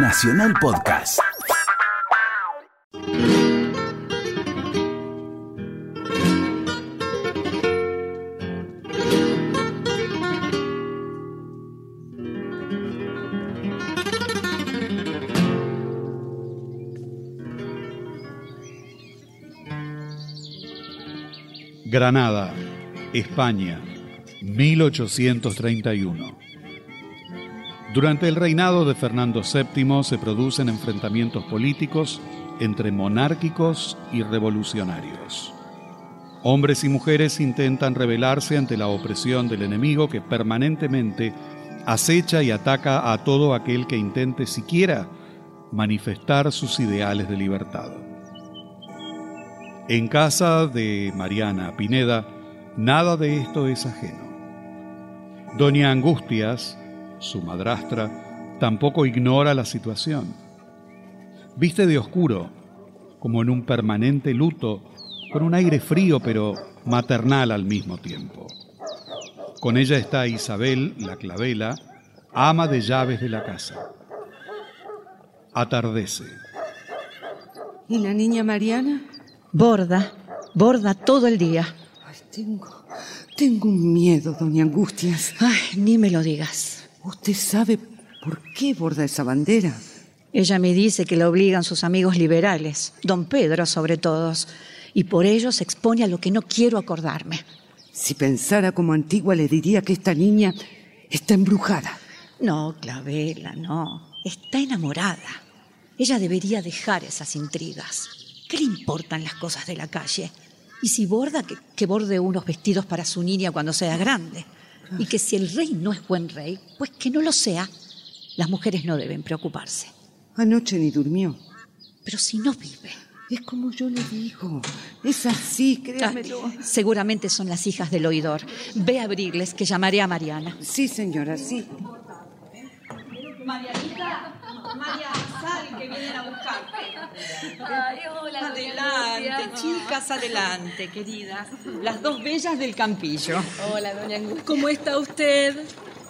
Nacional Podcast. Granada, España, 1831. Durante el reinado de Fernando VII se producen enfrentamientos políticos entre monárquicos y revolucionarios. Hombres y mujeres intentan rebelarse ante la opresión del enemigo que permanentemente acecha y ataca a todo aquel que intente siquiera manifestar sus ideales de libertad. En casa de Mariana Pineda, nada de esto es ajeno. Doña Angustias, su madrastra, tampoco ignora la situación. Viste de oscuro, como en un permanente luto, con un aire frío pero maternal al mismo tiempo. Con ella está Isabel, la clavela, ama de llaves de la casa. Atardece. ¿Y la niña Mariana? Borda, borda todo el día. Ay, tengo, tengo un miedo, doña Angustias. Ay, ni me lo digas. ¿Usted sabe por qué borda esa bandera? Ella me dice que la obligan sus amigos liberales, don Pedro sobre todos, y por ello se expone a lo que no quiero acordarme. Si pensara como antigua le diría que esta niña está embrujada. No, Clavela, no. Está enamorada. Ella debería dejar esas intrigas. ¿Qué le importan las cosas de la calle? Y si borda, que, que borde unos vestidos para su niña cuando sea grande. Y que si el rey no es buen rey, pues que no lo sea. Las mujeres no deben preocuparse. Anoche ni durmió. Pero si no vive. Es como yo le digo. Es así, créamelo. Seguramente son las hijas del oidor. Ve a abrirles, que llamaré a Mariana. Sí, señora, sí. Marianita, María, sal que vienen a buscarte. Ay, hola, Adelante, chicas, adelante, queridas. Las dos bellas del campillo. Hola, doña Angustia. ¿Cómo está usted?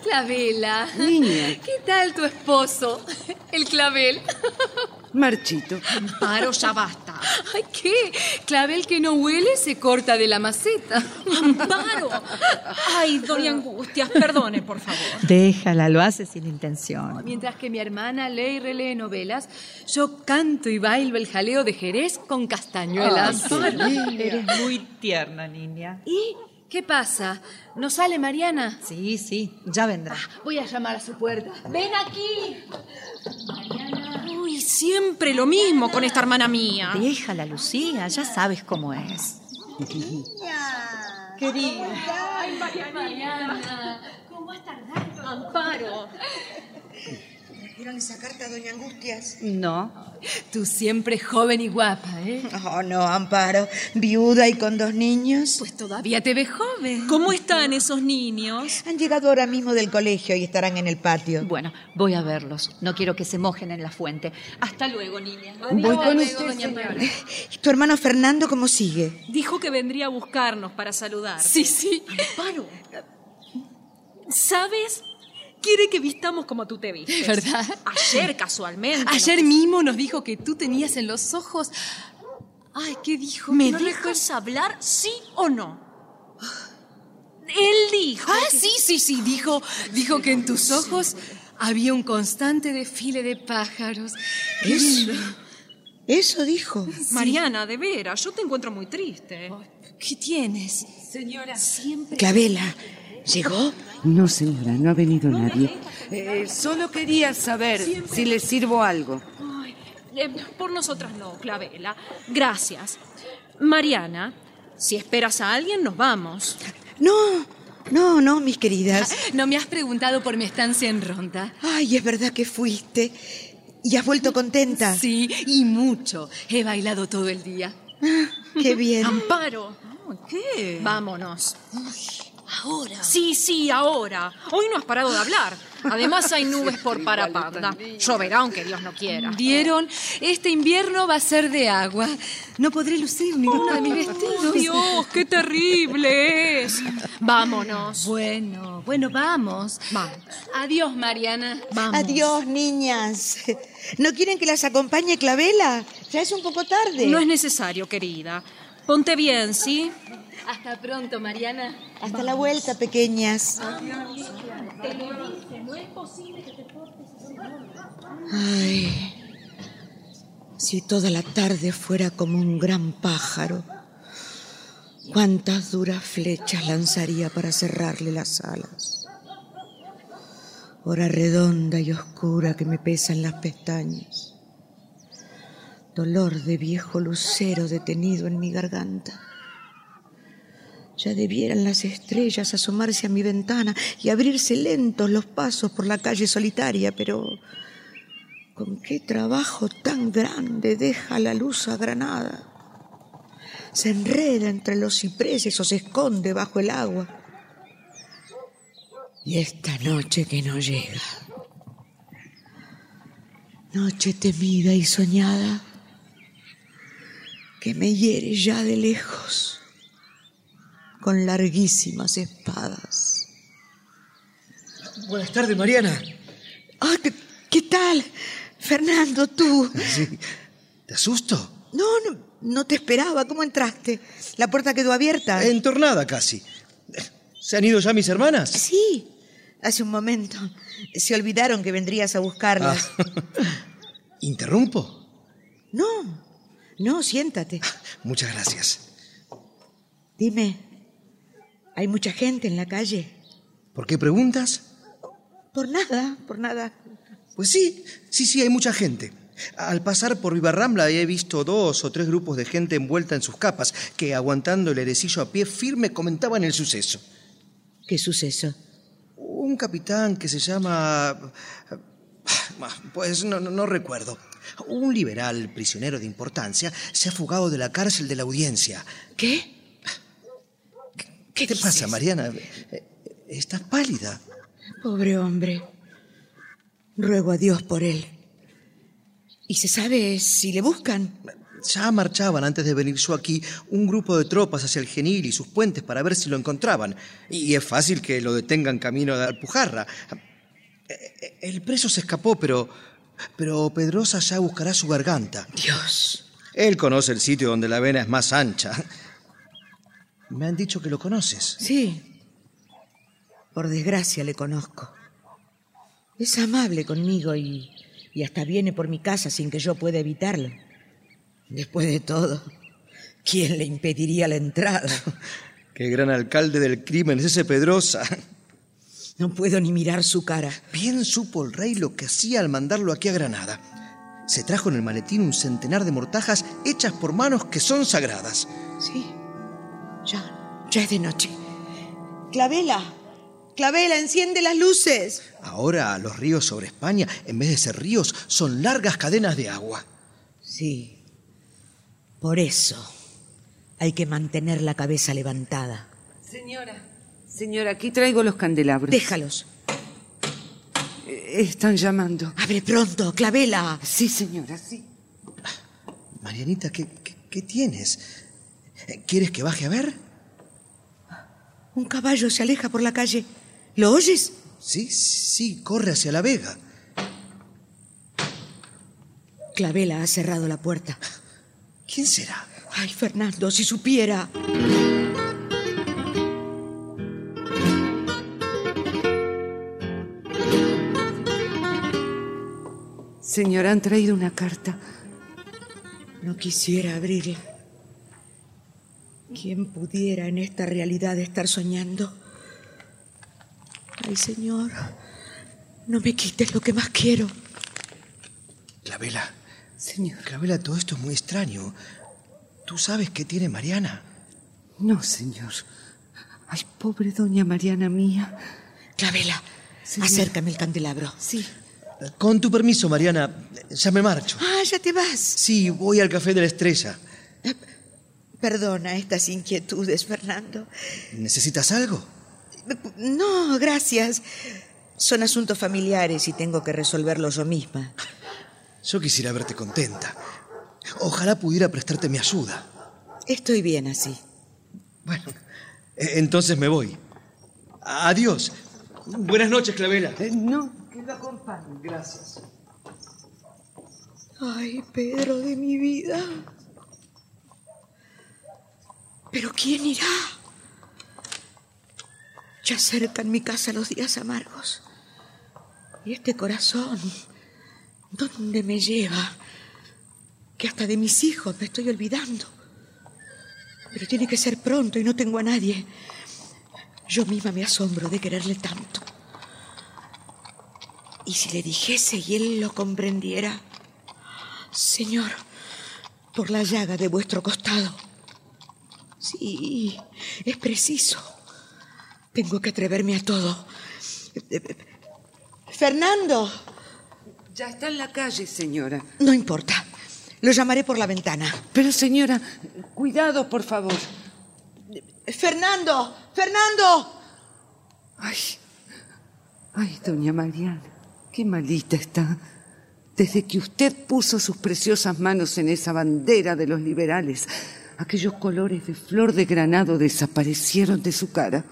Clavela. Niña. ¿Qué tal tu esposo? El clavel. Marchito. Amparo, ya basta. Ay, ¿qué? Clavel que no huele se corta de la maceta. Amparo. Ay, doña Angustias, perdone, por favor. Déjala, lo hace sin intención. Mientras que mi hermana lee y relee novelas, yo canto y bailo el jaleo de Jerez con castañuelas. Eres muy tierna, niña. ¿Y qué pasa? ¿No sale Mariana? Sí, sí, ya vendrá. Voy a llamar a su puerta. ¡Ven aquí! Uy, siempre lo mismo con esta hermana mía. Déjala, Lucía, ya sabes cómo es. Querida. Mariana, ¿cómo has tardado? Amparo. ¿Vieron esa carta, doña Angustias? No. Tú siempre joven y guapa, ¿eh? Oh, no, Amparo. Viuda y con dos niños. Pues todavía te ves joven. ¿Cómo están esos niños? Han llegado ahora mismo del colegio y estarán en el patio. Bueno, voy a verlos. No quiero que se mojen en la fuente. Hasta luego, niña. Voy con luego, usted, doña. Amparo. ¿Y tu hermano Fernando cómo sigue? Dijo que vendría a buscarnos para saludar. Sí, sí. Amparo. ¿Sabes? Quiere que vistamos como tú te vistes. ¿Verdad? Ayer, casualmente. Ayer nos- mismo nos dijo que tú tenías en los ojos. Ay, ¿qué dijo? ¿Me no dejas hablar, sí o no? Él dijo. Ah, que- sí, sí, sí. Dijo, dijo que en tus ojos había un constante desfile de pájaros. Qué Eso. Eso dijo. Mariana, de veras, yo te encuentro muy triste. ¿Qué tienes? Señora. Clavela, ¿llegó? No, señora, no ha venido nadie. Eh, solo quería saber si le sirvo algo. Ay, eh, por nosotras no, Clavela. Gracias. Mariana, si esperas a alguien, nos vamos. No, no, no, mis queridas. No me has preguntado por mi estancia en Ronda. Ay, es verdad que fuiste. ¿Y has vuelto contenta? Sí, y mucho. He bailado todo el día. Qué bien. Amparo. ¿Qué? Vámonos. Ahora. Sí, sí, ahora. Hoy no has parado de hablar. Además hay nubes por Parapanda. Lloverá aunque Dios no quiera. ¿Vieron? Este invierno va a ser de agua. No podré lucir ninguno de mis vestidos. Dios, qué terrible es. Vámonos. Bueno, bueno, vamos. Vamos. Adiós, Mariana. Vamos. Adiós, niñas. ¿No quieren que las acompañe Clavela? Ya es un poco tarde. No es necesario, querida. Ponte bien, ¿sí? Hasta pronto, Mariana. Hasta la vuelta, pequeñas. Ay, si toda la tarde fuera como un gran pájaro, cuántas duras flechas lanzaría para cerrarle las alas. Hora redonda y oscura que me pesan las pestañas. Dolor de viejo lucero detenido en mi garganta. Ya debieran las estrellas asomarse a mi ventana y abrirse lentos los pasos por la calle solitaria, pero con qué trabajo tan grande deja la luz agranada. Se enreda entre los cipreses o se esconde bajo el agua. Y esta noche que no llega. Noche temida y soñada que me hiere ya de lejos con larguísimas espadas. Buenas tardes, Mariana. Ah, ¿qué, qué tal? Fernando, tú. Sí. ¿Te asusto? No, no, no te esperaba. ¿Cómo entraste? ¿La puerta quedó abierta? Entornada casi. ¿Se han ido ya mis hermanas? Sí, hace un momento. Se olvidaron que vendrías a buscarlas. Ah. ¿Interrumpo? No, no, siéntate. Muchas gracias. Dime, ¿hay mucha gente en la calle? ¿Por qué preguntas? Por nada, por nada. Pues sí, sí, sí, hay mucha gente. Al pasar por Vivarrambla he visto dos o tres grupos de gente envuelta en sus capas que, aguantando el herecillo a pie firme, comentaban el suceso. ¿Qué suceso? Un capitán que se llama... Pues no, no, no recuerdo. Un liberal prisionero de importancia se ha fugado de la cárcel de la audiencia. ¿Qué? ¿Qué te pasa, Mariana? Estás pálida. Pobre hombre. Ruego a Dios por él. ¿Y se sabe si le buscan? Ya marchaban antes de venir yo aquí un grupo de tropas hacia el Genil y sus puentes para ver si lo encontraban. Y es fácil que lo detengan camino de Alpujarra. El preso se escapó, pero. Pero Pedrosa ya buscará su garganta. Dios. Él conoce el sitio donde la vena es más ancha. Me han dicho que lo conoces. Sí. Por desgracia le conozco. Es amable conmigo y, y hasta viene por mi casa sin que yo pueda evitarlo. Después de todo, ¿quién le impediría la entrada? Qué gran alcalde del crimen es ese Pedrosa. No puedo ni mirar su cara. Bien supo el rey lo que hacía al mandarlo aquí a Granada. Se trajo en el maletín un centenar de mortajas hechas por manos que son sagradas. Sí. Ya, ya es de noche. Clavela, Clavela, enciende las luces. Ahora los ríos sobre España, en vez de ser ríos, son largas cadenas de agua. Sí. Por eso hay que mantener la cabeza levantada. Señora. Señora, aquí traigo los candelabros. Déjalos. Eh, Están llamando. Abre pronto, Clavela. Sí, señora, sí. Marianita, ¿qué, qué, qué tienes? ¿Quieres que baje a ver? Un caballo se aleja por la calle. ¿Lo oyes? Sí, sí, corre hacia la vega. Clavela ha cerrado la puerta. ¿Quién será? Ay, Fernando, si supiera. Señora, han traído una carta. No quisiera abrirla. ¿Quién pudiera en esta realidad estar soñando? Ay, Señor, no me quites lo que más quiero. Clavela. Señor. Clavela, todo esto es muy extraño. ¿Tú sabes qué tiene Mariana? No, señor. Ay, pobre doña Mariana mía. Clavela, Señor. acércame el candelabro. Sí. Con tu permiso, Mariana, ya me marcho. Ah, ya te vas. Sí, voy al café de la estrella. Perdona estas inquietudes, Fernando. ¿Necesitas algo? No, gracias. Son asuntos familiares y tengo que resolverlos yo misma. Yo quisiera verte contenta. Ojalá pudiera prestarte mi ayuda. Estoy bien así. Bueno, e- entonces me voy. Adiós. Buenas noches, Clavela. Eh, no, que lo acompañe. Gracias. Ay, Pedro de mi vida. Pero ¿quién irá? Ya acercan mi casa los días amargos. Y este corazón, ¿dónde me lleva? Que hasta de mis hijos me estoy olvidando. Pero tiene que ser pronto y no tengo a nadie. Yo misma me asombro de quererle tanto. Y si le dijese y él lo comprendiera, Señor, por la llaga de vuestro costado. Sí, es preciso. Tengo que atreverme a todo. Fernando, Ya está en la calle, señora. no importa. Lo llamaré por la ventana. Pero, señora, cuidado, por favor. Fernando, Fernando. Ay, ay, doña Mariana, qué malita está. Desde que usted puso sus preciosas manos en esa bandera de los liberales, aquellos colores de flor de granado desaparecieron de su cara.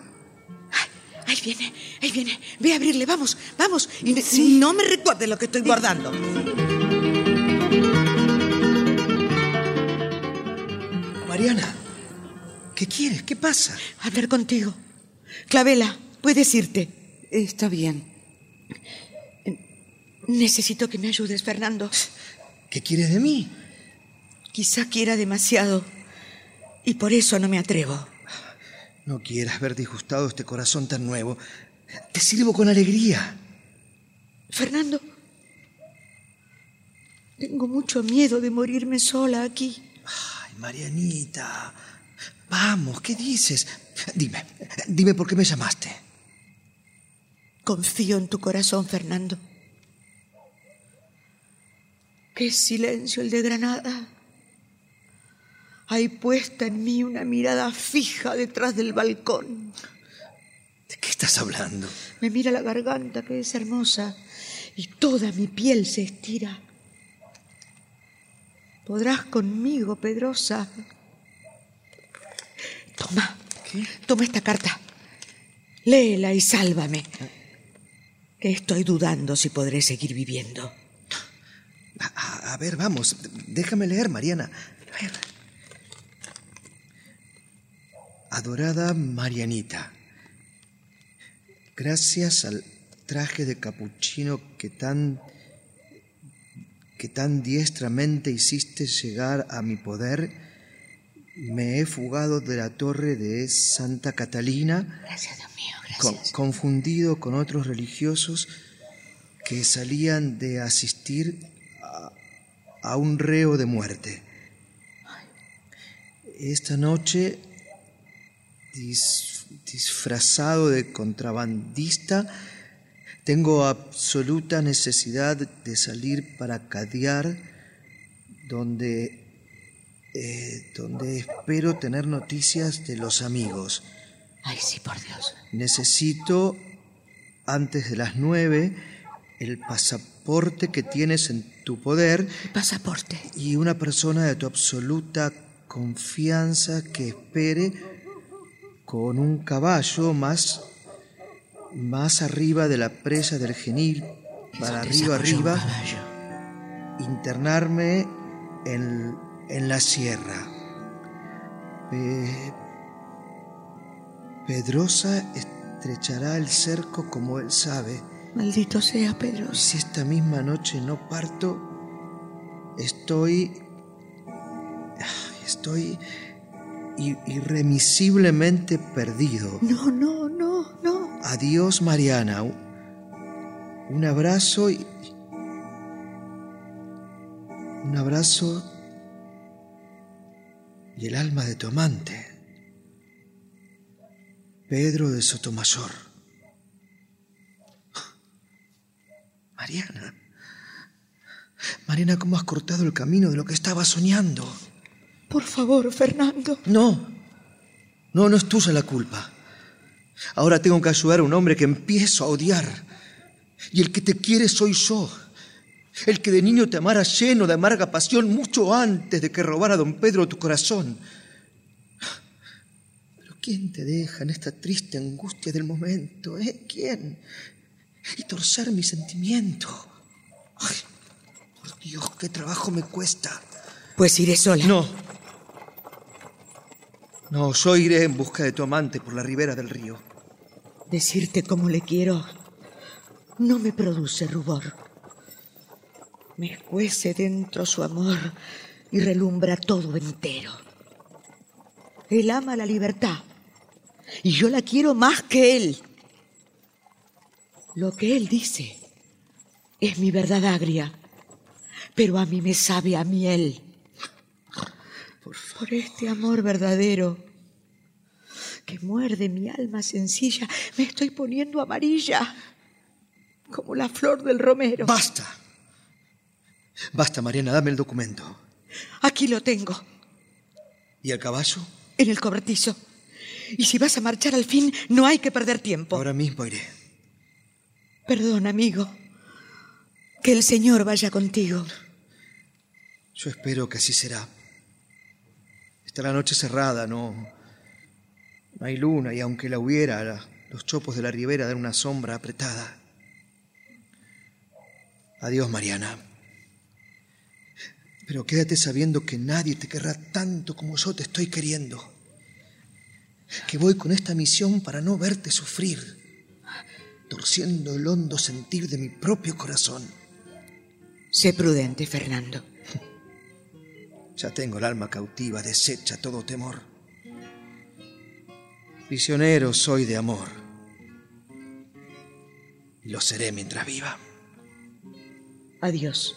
Ahí viene, ahí viene. Ve a abrirle, vamos, vamos. Y no me recuerde lo que estoy guardando. Mariana, ¿qué quieres? ¿Qué pasa? Hablar contigo. Clavela, puedes irte. Está bien. Necesito que me ayudes, Fernando. ¿Qué quieres de mí? Quizá quiera demasiado. Y por eso no me atrevo. No quieras ver disgustado este corazón tan nuevo. Te sirvo con alegría. Fernando, tengo mucho miedo de morirme sola aquí. Ay, Marianita. Vamos, ¿qué dices? Dime, dime por qué me llamaste. Confío en tu corazón, Fernando. Qué silencio el de Granada. Hay puesta en mí una mirada fija detrás del balcón. ¿De qué estás hablando? Me mira la garganta, que es hermosa, y toda mi piel se estira. Podrás conmigo, Pedrosa. Toma, toma esta carta. Léela y sálvame. Que estoy dudando si podré seguir viviendo. A, a- a ver, vamos, déjame leer, Mariana. A ver. Adorada Marianita, gracias al traje de capuchino que tan que tan diestramente hiciste llegar a mi poder, me he fugado de la torre de Santa Catalina Gracias, Dios mío, con- confundido con otros religiosos que salían de asistir a, a un reo de muerte. Esta noche, dis- disfrazado de contrabandista, tengo absoluta necesidad de salir para cadear donde, eh, donde espero tener noticias de los amigos. Ay, sí, por Dios. Necesito, antes de las nueve, el pasaporte que tienes en tu poder Pasaporte. y una persona de tu absoluta confianza que espere con un caballo más, más arriba de la presa del genil, para arriba, arriba, internarme en, en la sierra. Pe- Pedrosa estrechará el cerco como él sabe. Maldito sea, Y Pedro. si esta misma noche no parto, estoy. Estoy irremisiblemente perdido. No, no, no, no. Adiós, Mariana. Un, abrazo y. Un abrazo. Y el alma de tu amante. Pedro de Sotomayor. Mariana. Mariana, ¿cómo has cortado el camino de lo que estaba soñando? Por favor, Fernando. No. No, no es tuya la culpa. Ahora tengo que ayudar a un hombre que empiezo a odiar. Y el que te quiere soy yo. El que de niño te amara lleno de amarga pasión mucho antes de que robara don Pedro tu corazón. Pero ¿quién te deja en esta triste angustia del momento? ¿Eh? ¿Quién? Y torcer mi sentimiento. Ay, por Dios, qué trabajo me cuesta. Pues iré sola. No. No, yo iré en busca de tu amante por la ribera del río. Decirte cómo le quiero no me produce rubor. Me escuece dentro su amor y relumbra todo entero. Él ama la libertad y yo la quiero más que él. Lo que él dice es mi verdad agria, pero a mí me sabe a miel. Por este amor verdadero que muerde mi alma sencilla, me estoy poniendo amarilla, como la flor del romero. Basta. Basta, Mariana, dame el documento. Aquí lo tengo, ¿Y el caballo? en el cobertizo. Y si vas a marchar al fin, no hay que perder tiempo. Ahora mismo iré. Perdón, amigo. Que el Señor vaya contigo. Yo espero que así será. Está la noche cerrada, no. No hay luna y aunque la hubiera, los chopos de la ribera dan una sombra apretada. Adiós, Mariana. Pero quédate sabiendo que nadie te querrá tanto como yo te estoy queriendo. Que voy con esta misión para no verte sufrir, torciendo el hondo sentir de mi propio corazón. Sé prudente, Fernando. Ya tengo el alma cautiva, deshecha todo temor. Prisionero soy de amor. Y lo seré mientras viva. Adiós.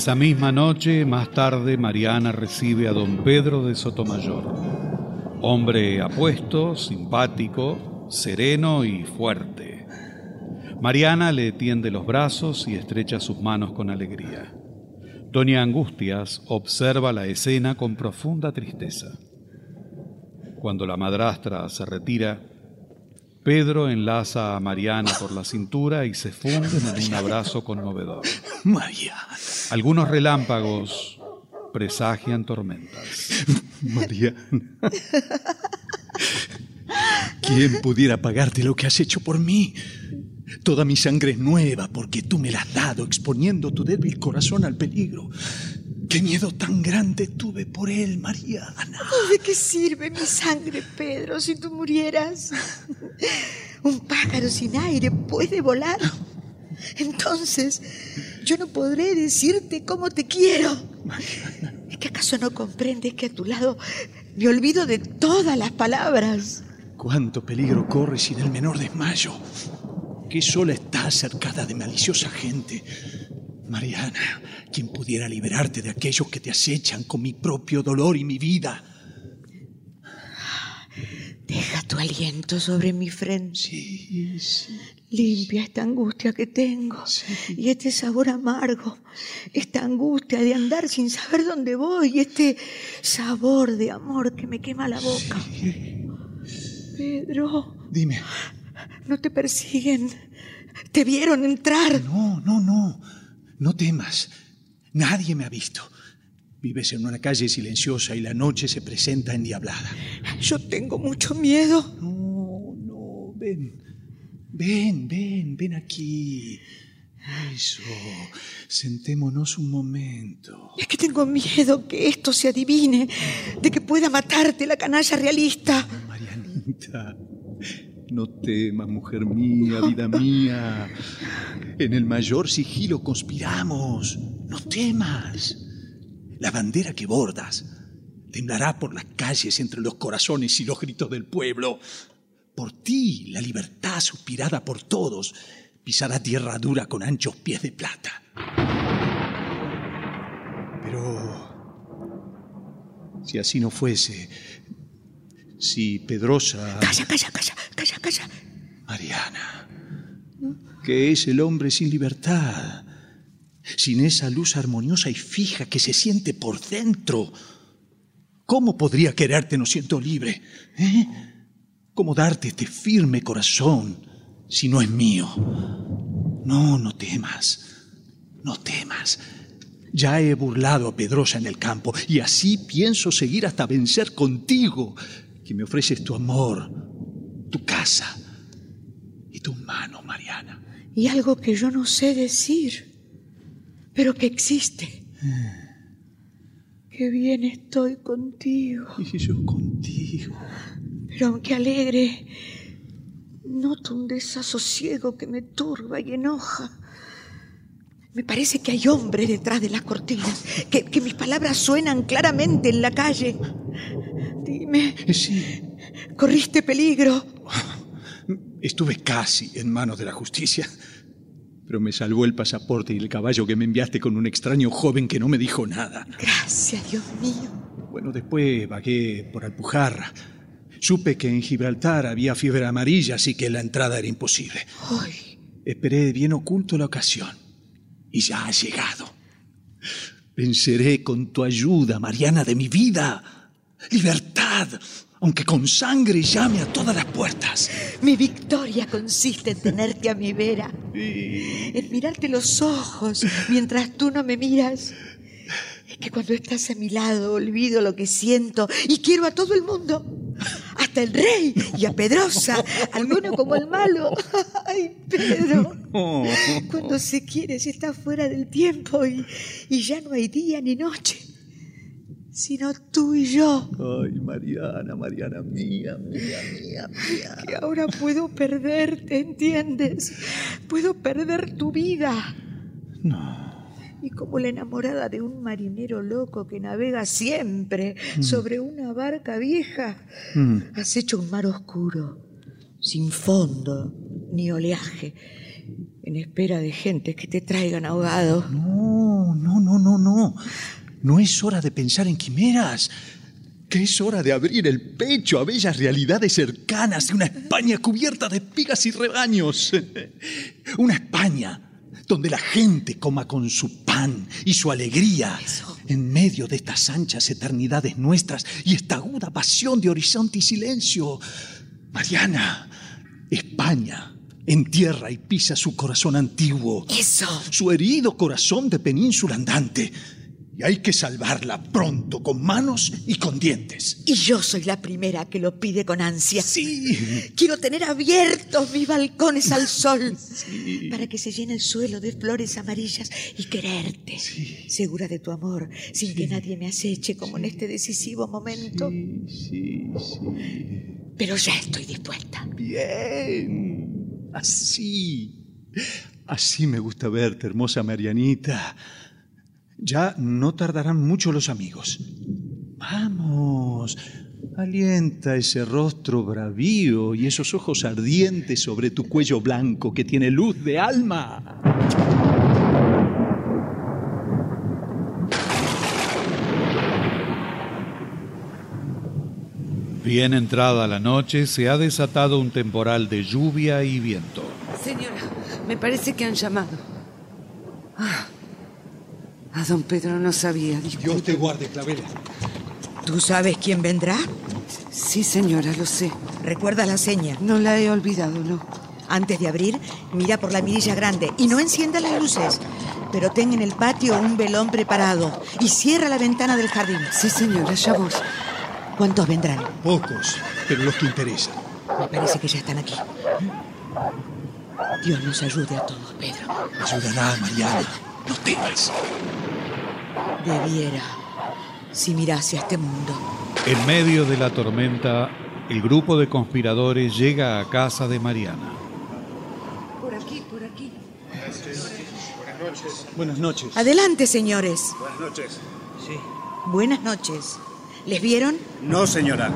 Esa misma noche, más tarde, Mariana recibe a don Pedro de Sotomayor, hombre apuesto, simpático, sereno y fuerte. Mariana le tiende los brazos y estrecha sus manos con alegría. Doña Angustias observa la escena con profunda tristeza. Cuando la madrastra se retira, Pedro enlaza a Mariana por la cintura y se funden en un abrazo conmovedor. Mariana. Algunos relámpagos presagian tormentas. Mariana. ¿Quién pudiera pagarte lo que has hecho por mí? Toda mi sangre es nueva porque tú me la has dado exponiendo tu débil corazón al peligro. ¿Qué miedo tan grande tuve por él, Mariana? ¿De qué sirve mi sangre, Pedro, si tú murieras? Un pájaro sin aire puede volar. Entonces, yo no podré decirte cómo te quiero. ¿Es que acaso no comprendes que a tu lado me olvido de todas las palabras? Cuánto peligro corres sin el menor desmayo. Que sola estás cercada de maliciosa gente. Mariana, quien pudiera liberarte de aquellos que te acechan con mi propio dolor y mi vida. Deja tu aliento sobre mi frente. Sí, sí. Limpia esta angustia que tengo y este sabor amargo, esta angustia de andar sin saber dónde voy y este sabor de amor que me quema la boca. Pedro, Dime. no te persiguen. Te vieron entrar. No, no, no. No temas. Nadie me ha visto. Vives en una calle silenciosa y la noche se presenta endiablada. Yo tengo mucho miedo. No, no, ven. Ven, ven, ven aquí. Eso. Sentémonos un momento. Es que tengo miedo que esto se adivine, de que pueda matarte la canalla realista. Marianita, no temas, mujer mía, vida mía. En el mayor sigilo conspiramos. No temas. La bandera que bordas temblará por las calles entre los corazones y los gritos del pueblo. Por ti, la libertad suspirada por todos pisará tierra dura con anchos pies de plata. Pero si así no fuese, si Pedrosa... Calla, calla, calla, calla, calla. Mariana, que es el hombre sin libertad, sin esa luz armoniosa y fija que se siente por dentro. ¿Cómo podría quererte no siento libre? ¿Eh? ¿Cómo darte este firme corazón si no es mío? No, no temas, no temas. Ya he burlado a Pedrosa en el campo y así pienso seguir hasta vencer contigo, que me ofreces tu amor, tu casa y tu mano, Mariana. Y algo que yo no sé decir, pero que existe. Qué bien estoy contigo. Y yo contigo. Pero aunque alegre, noto un desasosiego que me turba y enoja. Me parece que hay hombres detrás de las cortinas, que, que mis palabras suenan claramente en la calle. Dime, Sí, ¿corriste peligro? estuve casi en manos de la justicia, pero me salvó el pasaporte y el caballo que me enviaste con un extraño joven que no me dijo nada. Gracias, Dios mío. Bueno, después vagué por Alpujarra. Supe que en Gibraltar había fiebre amarilla, así que la entrada era imposible. Ay, Esperé bien oculto la ocasión y ya ha llegado. Venceré con tu ayuda, Mariana, de mi vida. Libertad, aunque con sangre llame a todas las puertas. mi victoria consiste en tenerte a mi vera, en mirarte los ojos mientras tú no me miras. Es que cuando estás a mi lado olvido lo que siento y quiero a todo el mundo, hasta el rey y a Pedrosa, al bueno como al malo. Ay, Pedro, cuando se quiere se está fuera del tiempo y, y ya no hay día ni noche, sino tú y yo. Ay, Mariana, Mariana mía, mía, mía, mía. que ahora puedo perderte, ¿entiendes? Puedo perder tu vida. No. Y como la enamorada de un marinero loco que navega siempre sobre una barca vieja, has hecho un mar oscuro, sin fondo ni oleaje, en espera de gente que te traigan ahogado. No, no, no, no, no. No es hora de pensar en quimeras. Que es hora de abrir el pecho a bellas realidades cercanas de una España cubierta de espigas y rebaños. Una España donde la gente coma con su pan y su alegría en medio de estas anchas eternidades nuestras y esta aguda pasión de horizonte y silencio. Mariana, España entierra y pisa su corazón antiguo. Eso. Su herido corazón de península andante. Y hay que salvarla pronto, con manos y con dientes. Y yo soy la primera que lo pide con ansia. Sí. Quiero tener abiertos mis balcones al sol para que se llene el suelo de flores amarillas y quererte, segura de tu amor, sin que nadie me aceche como en este decisivo momento. Sí, sí, sí. Pero ya estoy dispuesta. Bien. Así. Así me gusta verte, hermosa Marianita. Ya no tardarán mucho los amigos. Vamos. Alienta ese rostro bravío y esos ojos ardientes sobre tu cuello blanco que tiene luz de alma. Bien entrada la noche, se ha desatado un temporal de lluvia y viento. Señora, me parece que han llamado. Ah, a don Pedro no sabía. disculpe. Dios te guarde, Clavela. ¿Tú sabes quién vendrá? Sí, señora, lo sé. Recuerda la seña. No la he olvidado, no. Antes de abrir, mira por la mirilla grande y no encienda las luces. Pero ten en el patio un velón preparado y cierra la ventana del jardín. Sí, señora, ya voy. ¿Cuántos vendrán? Pocos, pero los que interesan. Me parece que ya están aquí. Dios nos ayude a todos, Pedro. Ayudará, Mariana. No temas. Debiera, si mirase a este mundo. En medio de la tormenta, el grupo de conspiradores llega a casa de Mariana. Por aquí, por aquí. Buenas noches. Adelante, señores. Buenas noches. Sí. Buenas noches. ¿Les vieron? No, señora.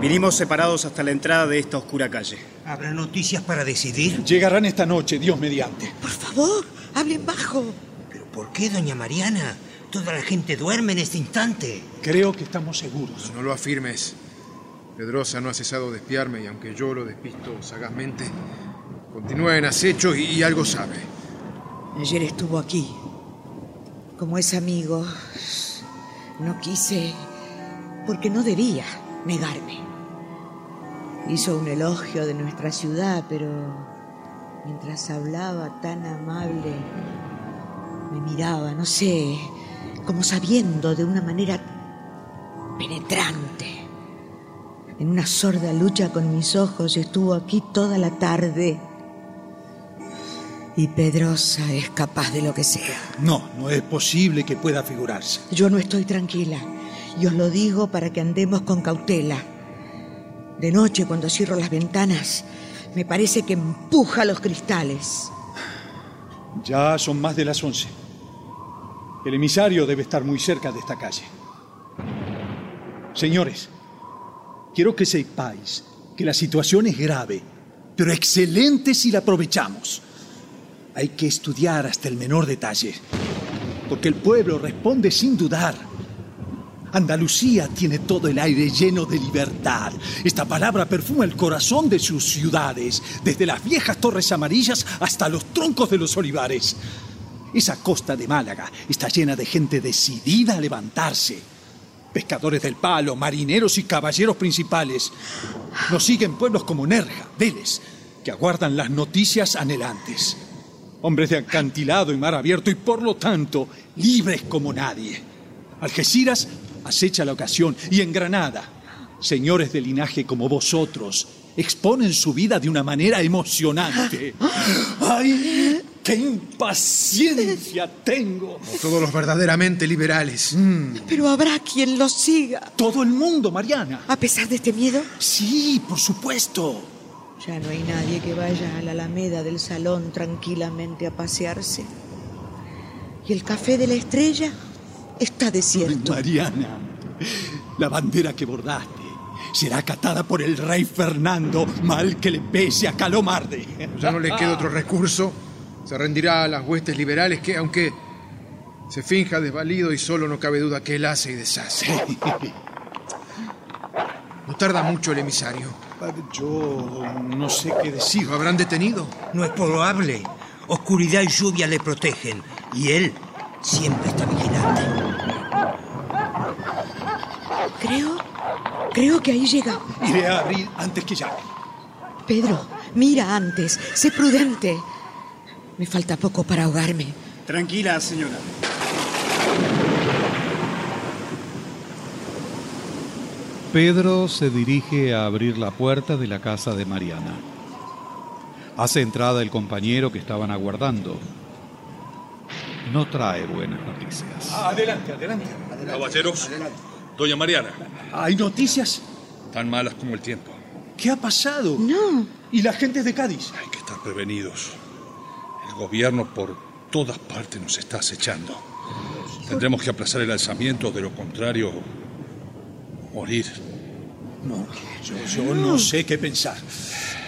Vinimos separados hasta la entrada de esta oscura calle. ¿Habrá noticias para decidir? Llegarán esta noche, Dios mediante. Por favor, hablen bajo. ¿Pero por qué, doña Mariana? Toda la gente duerme en este instante. Creo que estamos seguros. No lo afirmes. Pedrosa no ha cesado de espiarme y aunque yo lo despisto sagazmente, continúa en acecho y, y algo sabe. Ayer estuvo aquí. Como es amigo, no quise, porque no debía negarme. Hizo un elogio de nuestra ciudad, pero mientras hablaba tan amable, me miraba, no sé, como sabiendo de una manera penetrante. En una sorda lucha con mis ojos estuvo aquí toda la tarde. Y Pedrosa es capaz de lo que sea. No, no es posible que pueda figurarse. Yo no estoy tranquila. Y os lo digo para que andemos con cautela. De noche, cuando cierro las ventanas, me parece que empuja los cristales. Ya son más de las once. El emisario debe estar muy cerca de esta calle. Señores, quiero que sepáis que la situación es grave, pero excelente si la aprovechamos. Hay que estudiar hasta el menor detalle, porque el pueblo responde sin dudar. Andalucía tiene todo el aire lleno de libertad. Esta palabra perfuma el corazón de sus ciudades, desde las viejas torres amarillas hasta los troncos de los olivares. Esa costa de Málaga está llena de gente decidida a levantarse. Pescadores del palo, marineros y caballeros principales. Nos siguen pueblos como Nerja, Vélez, que aguardan las noticias anhelantes. Hombres de acantilado y mar abierto y por lo tanto libres como nadie. Algeciras acecha la ocasión y en Granada, señores de linaje como vosotros exponen su vida de una manera emocionante. ¡Ay! ¡Qué impaciencia tengo! Como todos los verdaderamente liberales. Pero habrá quien los siga. Todo el mundo, Mariana. A pesar de este miedo, Sí, por supuesto. ya no hay nadie que vaya a la alameda del salón tranquilamente a pasearse. Y el café de la estrella está desierto. Mariana, la bandera que bordaste será acatada por el rey Fernando, mal que le pese a Calomarde. Ya no le queda otro recurso. Se rendirá a las huestes liberales que, aunque se finja desvalido y solo no cabe duda que él hace y deshace. No tarda mucho el emisario. Yo no sé qué decir. ¿Lo habrán detenido? No es probable. Oscuridad y lluvia le protegen. Y él siempre está vigilante. Creo, creo que ahí llega. Iré a abrir antes que llame. Pedro, mira antes, sé prudente. Me falta poco para ahogarme. Tranquila, señora. Pedro se dirige a abrir la puerta de la casa de Mariana. Hace entrada el compañero que estaban aguardando. No trae buenas noticias. Adelante, adelante. Caballeros, doña Mariana, ¿Hay noticias? tan malas como el tiempo. ¿Qué ha pasado? No, ¿Y la gente de Cádiz? Hay que estar prevenidos. El gobierno por todas partes nos está acechando. Tendremos que aplazar el alzamiento, de lo contrario, morir. No, yo, yo no sé qué pensar.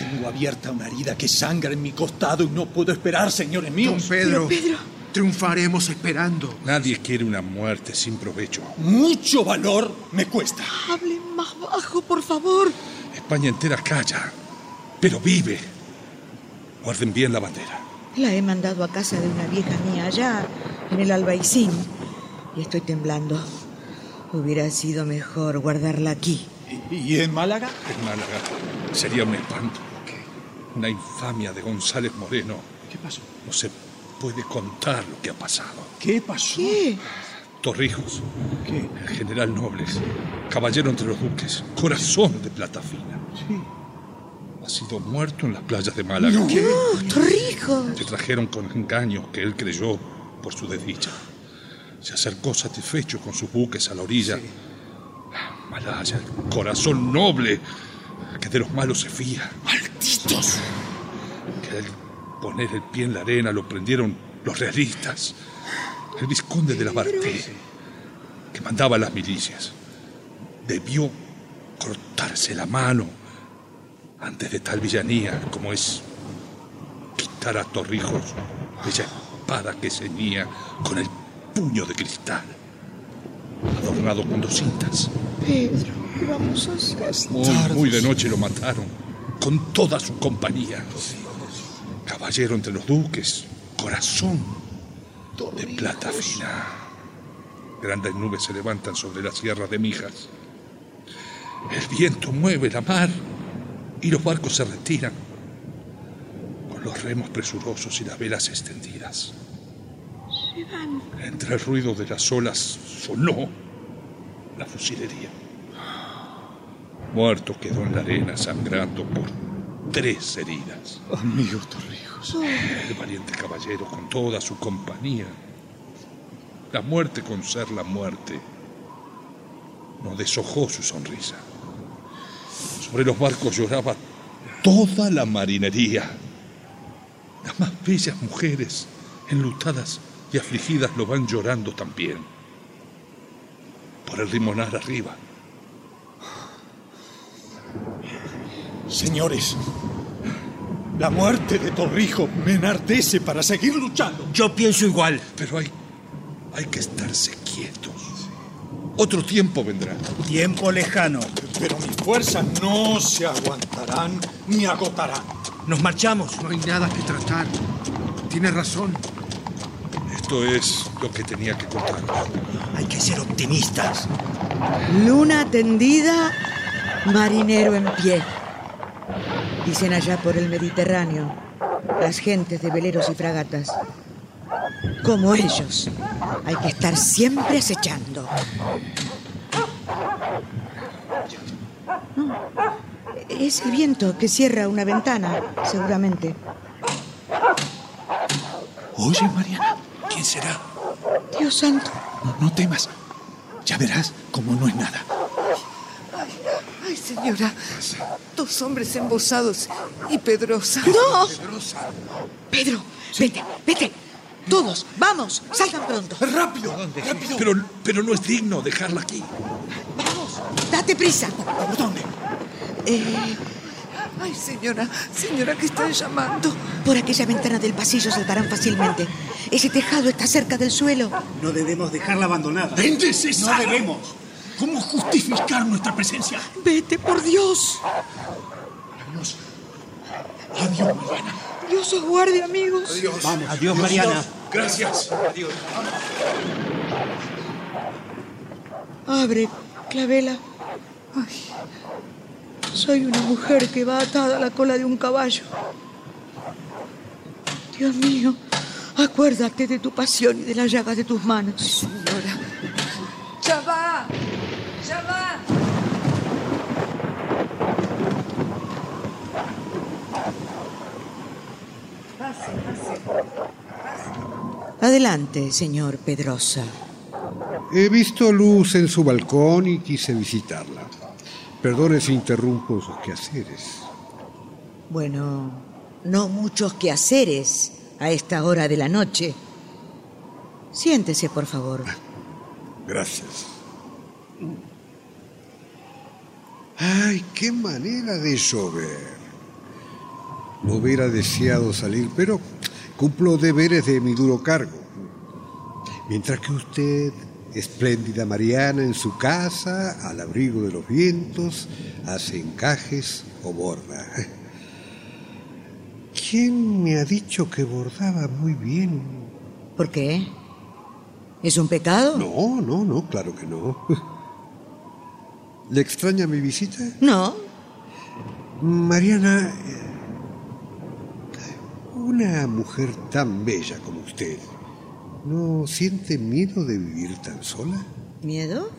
Tengo abierta una herida que sangra en mi costado y no puedo esperar, señores Don míos. Pedro, Pero, Pedro. triunfaremos esperando. Nadie quiere una muerte sin provecho. Mucho valor me cuesta. hable más bajo, por favor. España entera calla, pero vive. Guarden bien la bandera. La he mandado a casa de una vieja mía allá, en el Albaicín. Y estoy temblando. Hubiera sido mejor guardarla aquí. ¿Y, y en Málaga? En Málaga sería un espanto. Una infamia de González Moreno. ¿Qué pasó? No se puede contar lo que ha pasado. ¿Qué pasó? ¿Qué? Torrijos, ¿Qué? el general Nobles, caballero entre los duques, corazón de plata fina. Sí. Ha sido muerto en las playas de Málaga. No, Le trajeron con engaño que él creyó por su desdicha. Se acercó satisfecho con sus buques a la orilla. Malaya, el corazón noble que de los malos se fía. ¡Malditos! Que al poner el pie en la arena lo prendieron los realistas. El vizconde de la Barté, que mandaba a las milicias, debió cortarse la mano antes de tal villanía como es a Torrijos aquella espada que ceñía con el puño de cristal, adornado con dos cintas. Pedro. ¿Qué vamos a? Muy, muy de noche lo mataron, con toda su compañía. Caballero entre los duques, corazón de plata fina. Grandes nubes se levantan sobre las sierras de Mijas. El viento mueve la mar y los barcos se retiran con los remos presurosos y las velas extendidas. Entre el ruido de las olas sonó la fusilería. Muerto quedó en la arena sangrando por tres heridas. Amigo Torrijos. El valiente caballero con toda su compañía. La muerte con ser la muerte no deshojó su sonrisa. Sobre los barcos lloraba toda la marinería. Las más bellas mujeres, enlutadas y afligidas, lo van llorando también. Por el limonar arriba. Señores, la muerte de Torrijo me enardece para seguir luchando. Yo pienso igual. Pero hay, hay que estarse quietos. Otro tiempo vendrá. Tiempo lejano. Pero mis fuerzas no se ni agotarán. Nos marchamos. No hay nada que tratar. Tienes razón. Esto es lo que tenía que contar. Hay que ser optimistas. Luna tendida, marinero en pie. Dicen allá por el Mediterráneo, las gentes de veleros y fragatas. Como ellos, hay que estar siempre acechando. Es el viento que cierra una ventana, seguramente. Oye, Mariana, ¿quién será? Dios santo. No, no temas. Ya verás cómo no es nada. Ay, señora. Dos hombres embosados y Pedrosa. ¡No! Pedro, vete, vete. Todos, vamos, salgan pronto. ¡Rápido! ¡Rápido! Pero, pero no es digno dejarla aquí. Date prisa. ¿Por dónde? Eh, Ay, señora, señora, que están llamando. por aquella ventana del pasillo saltarán fácilmente. Ese tejado está cerca del suelo. No debemos dejarla abandonada. ¡Innecesario! No debemos. ¿Cómo justificar nuestra presencia? Vete, por Dios. Adiós. Adiós, Mariana. Dios os guarde, amigos. Vamos. Adiós, Mariana. Gracias. Adiós. Abre, Clavela. Ay, Soy una mujer que va atada a la cola de un caballo. Dios mío, acuérdate de tu pasión y de las llagas de tus manos. señora. Ya va. Ya va. Pase, pase. Adelante, señor Pedrosa. He visto luz en su balcón y quise visitarla. Perdone si interrumpo sus quehaceres. Bueno, no muchos quehaceres a esta hora de la noche. Siéntese, por favor. Gracias. Ay, qué manera de llover. No hubiera deseado salir, pero cumplo deberes de mi duro cargo. Mientras que usted, espléndida Mariana, en su casa, al abrigo de los vientos, hace encajes o borda. ¿Quién me ha dicho que bordaba muy bien? ¿Por qué? ¿Es un pecado? No, no, no, claro que no. ¿Le extraña mi visita? No. Mariana, eh, una mujer tan bella como usted, ¿no siente miedo de vivir tan sola? ¿Miedo?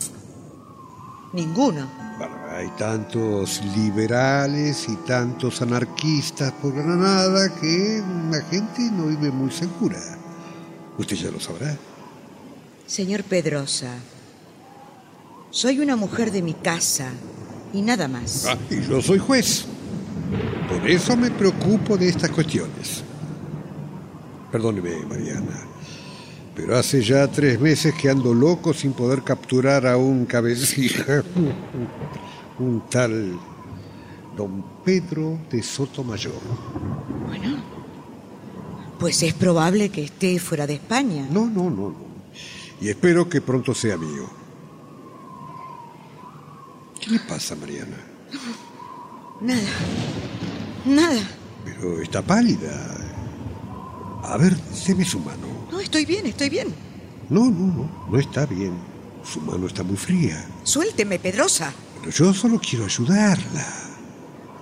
Ninguno. Bueno, hay tantos liberales y tantos anarquistas por Granada que la gente no vive muy segura. Usted ya lo sabrá. Señor Pedrosa, soy una mujer de mi casa y nada más. Ah, y yo soy juez. Por eso me preocupo de estas cuestiones. Perdóneme, Mariana, pero hace ya tres meses que ando loco sin poder capturar a un cabecilla. un tal don Pedro de Sotomayor. Bueno, pues es probable que esté fuera de España. No, no, no, no. Y espero que pronto sea mío. ¿Qué le pasa, Mariana? Nada. Nada. Pero está pálida. A ver, déme su mano. No, estoy bien, estoy bien. No, no, no, no está bien. Su mano está muy fría. Suélteme, Pedrosa. Pero yo solo quiero ayudarla.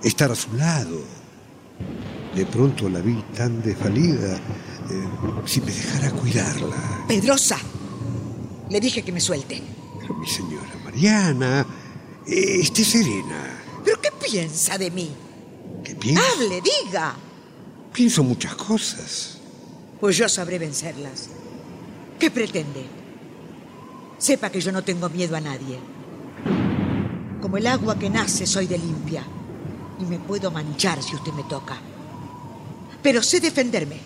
Estar a su lado. De pronto la vi tan desvalida. eh, si me dejara cuidarla. Pedrosa. Le dije que me suelte. Pero mi señora Mariana, eh, esté serena. ¿Pero qué piensa de mí? ¿Qué piensa? Hable, diga. Pienso muchas cosas. Pues yo sabré vencerlas. ¿Qué pretende? Sepa que yo no tengo miedo a nadie. Como el agua que nace, soy de limpia. Y me puedo manchar si usted me toca. Pero sé defenderme.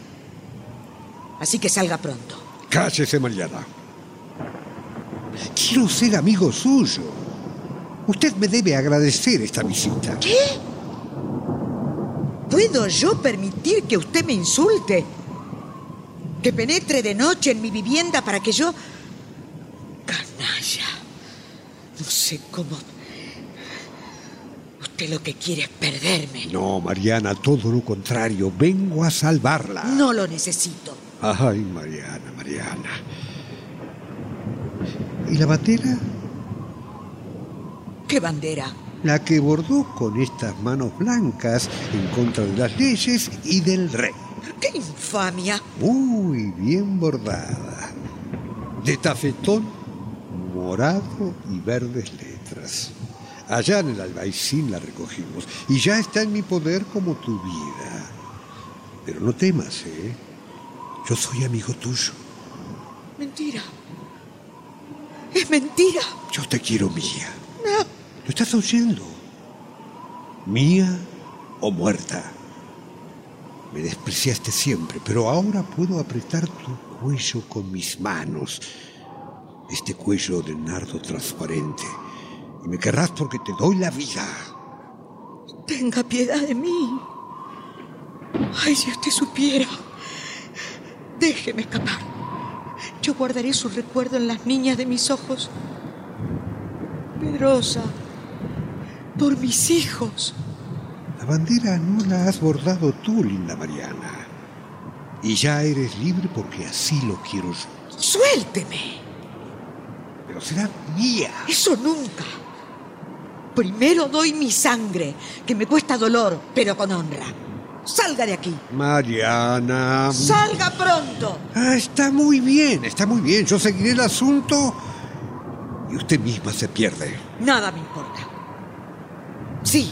Así que salga pronto. Cállese, Mariana. Quiero ser amigo suyo. Usted me debe agradecer esta visita. ¿Qué? ¿Puedo yo permitir que usted me insulte? Que penetre de noche en mi vivienda para que yo... Canalla. No sé cómo... Usted lo que quiere es perderme. No, Mariana, todo lo contrario. Vengo a salvarla. No lo necesito. Ay, Mariana, Mariana. ¿Y la bandera? ¿Qué bandera? La que bordó con estas manos blancas en contra de las leyes y del rey. ¡Qué infamia! Muy bien bordada. De tafetón morado y verdes letras. Allá en el albaicín la recogimos y ya está en mi poder como tu vida. Pero no temas, ¿eh? Yo soy amigo tuyo. Mentira. Es mentira. Yo te quiero mía. No. ¿Lo estás oyendo? Mía o muerta. Me despreciaste siempre, pero ahora puedo apretar tu cuello con mis manos. Este cuello de nardo transparente. Y me querrás porque te doy la vida. Tenga piedad de mí. Ay, si usted supiera. Déjeme escapar. Yo guardaré su recuerdo en las niñas de mis ojos. Pedrosa, por mis hijos. La bandera no la has bordado tú, linda Mariana. Y ya eres libre porque así lo quiero yo. Suélteme. Pero será mía. Eso nunca. Primero doy mi sangre, que me cuesta dolor, pero con honra. Salga de aquí. Mariana. Salga pronto. Ah, está muy bien, está muy bien. Yo seguiré el asunto y usted misma se pierde. Nada me importa. Sí.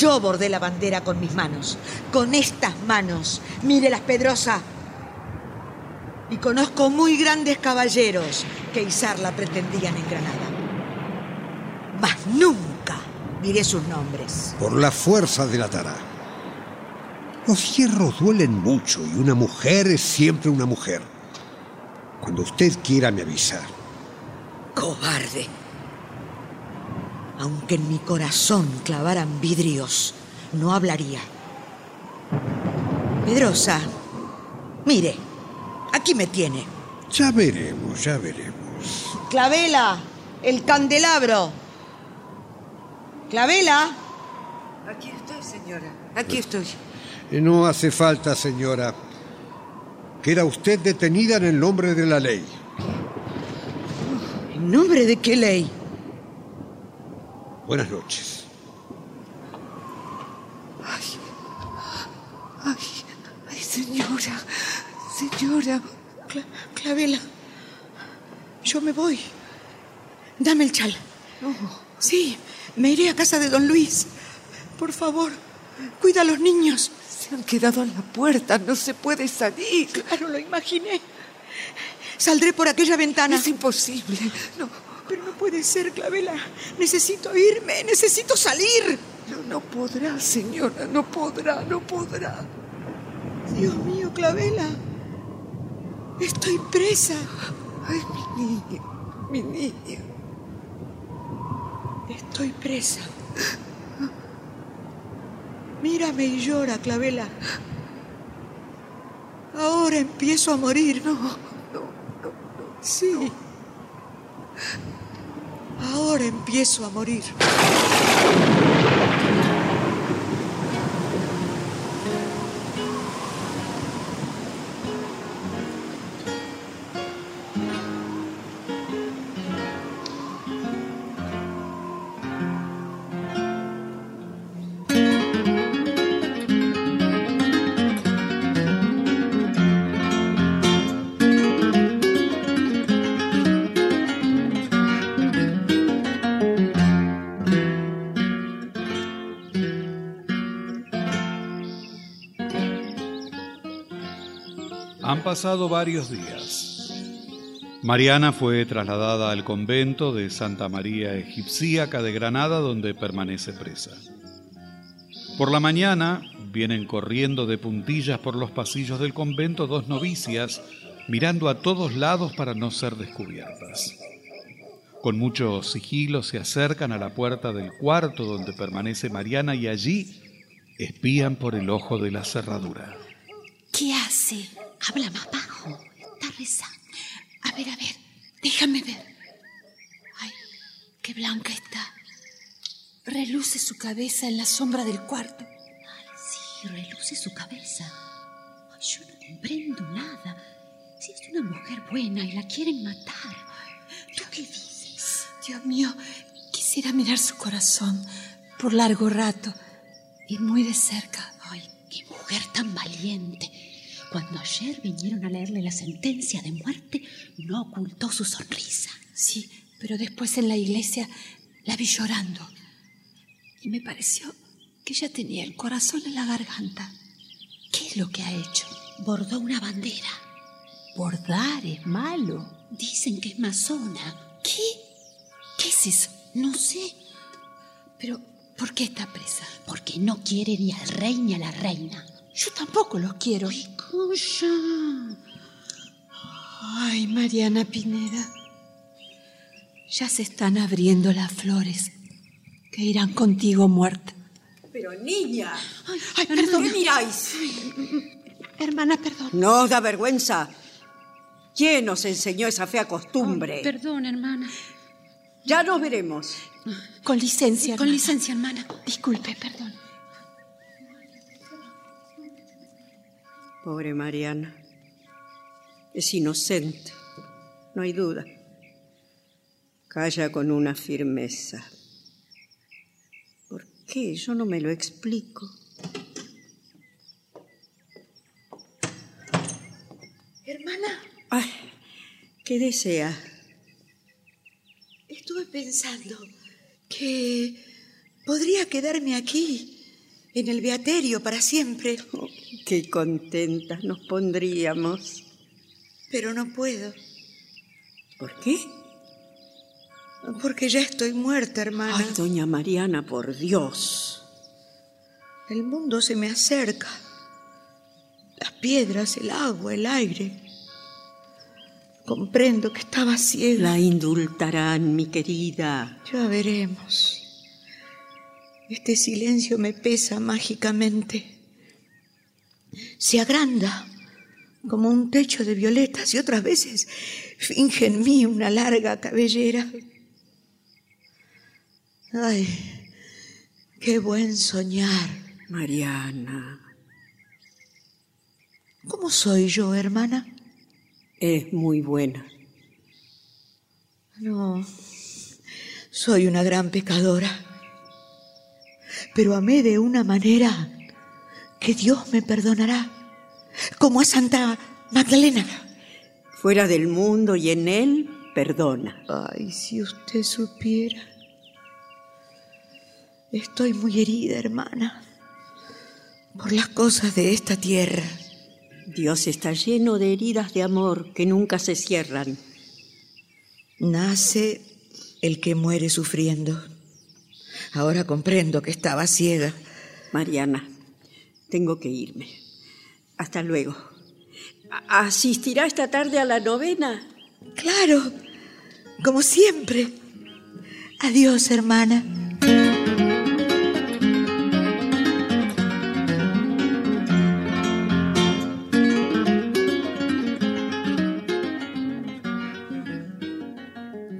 Yo bordé la bandera con mis manos. Con estas manos. Mírelas, Pedrosa. Y conozco muy grandes caballeros que izarla pretendían en Granada. Mas nunca diré sus nombres. Por la fuerza de la tara. Los hierros duelen mucho y una mujer es siempre una mujer. Cuando usted quiera me avisa. Cobarde. Aunque en mi corazón clavaran vidrios, no hablaría. Pedrosa, mire, aquí me tiene. Ya veremos, ya veremos. Clavela, el candelabro. Clavela. Aquí estoy, señora. Aquí estoy. Eh, No hace falta, señora. Queda usted detenida en el nombre de la ley. ¿En nombre de qué ley? Buenas noches. Ay, ay, señora. Señora. Cla- Clavela, yo me voy. Dame el chal. Sí, me iré a casa de don Luis. Por favor, cuida a los niños. Se han quedado en la puerta. No se puede salir. Claro, lo imaginé. Saldré por aquella ventana. Es imposible. No, Pero no puede ser, Clavela. Necesito irme, necesito salir. no, no podrá, señora. No podrá, no podrá. Dios mío, Clavela. Estoy presa. Ay, mi niña. Mi niña. Estoy presa. Mírame y llora, Clavela. Ahora empiezo a morir. No, no, no. Sí. Ahora empiezo a morir. Pasado varios días. Mariana fue trasladada al convento de Santa María Egipcíaca de Granada, donde permanece presa. Por la mañana vienen corriendo de puntillas por los pasillos del convento dos novicias, mirando a todos lados para no ser descubiertas. Con mucho sigilo se acercan a la puerta del cuarto donde permanece Mariana y allí espían por el ojo de la cerradura. ¿Qué hace? Habla más bajo. Está rezando. A ver, a ver. Déjame ver. Ay, qué blanca está. Reluce su cabeza en la sombra del cuarto. Ay, sí, reluce su cabeza. Ay, yo no comprendo nada. Si es una mujer buena y la quieren matar. ¿Tú qué dices? Dios mío, quisiera mirar su corazón por largo rato y muy de cerca. Ay, qué mujer tan valiente. Cuando ayer vinieron a leerle la sentencia de muerte, no ocultó su sonrisa. Sí, pero después en la iglesia la vi llorando. Y me pareció que ella tenía el corazón en la garganta. ¿Qué es lo que ha hecho? Bordó una bandera. Bordar es malo. Dicen que es masona. ¿Qué? ¿Qué es eso? No sé. Pero, ¿por qué está presa? Porque no quiere ni al rey ni a la reina. Yo tampoco los quiero. ¡Ay, Cuya! Ay, Mariana Pineda. Ya se están abriendo las flores que irán contigo muerta. Pero niña. Ay, ay perdón. ¿Qué miráis? Hermana, perdón. No os da vergüenza. ¿Quién os enseñó esa fea costumbre? Oh, perdón, hermana. Ya nos veremos. Con licencia. Con licencia, hermana. Disculpe, perdón. Pobre Mariana. Es inocente, no hay duda. Calla con una firmeza. ¿Por qué? Yo no me lo explico. Hermana. Ay, ¿qué desea? Estuve pensando que podría quedarme aquí, en el beaterio, para siempre. Oh, qué contentas nos pondríamos. Pero no puedo. ¿Por qué? Porque ya estoy muerta, hermana. Ay, doña Mariana, por Dios. El mundo se me acerca. Las piedras, el agua, el aire. Comprendo que estaba ciega. La indultarán, mi querida. Ya veremos. Este silencio me pesa mágicamente. Se agranda como un techo de violetas y otras veces finge en mí una larga cabellera. Ay, qué buen soñar. Mariana. ¿Cómo soy yo, hermana? Es muy buena. No, soy una gran pecadora. Pero amé de una manera que Dios me perdonará, como a Santa Magdalena. Fuera del mundo y en él, perdona. Ay, si usted supiera. Estoy muy herida, hermana, por las cosas de esta tierra. Dios está lleno de heridas de amor que nunca se cierran. Nace el que muere sufriendo. Ahora comprendo que estaba ciega. Mariana, tengo que irme. Hasta luego. ¿Asistirá esta tarde a la novena? Claro, como siempre. Adiós, hermana.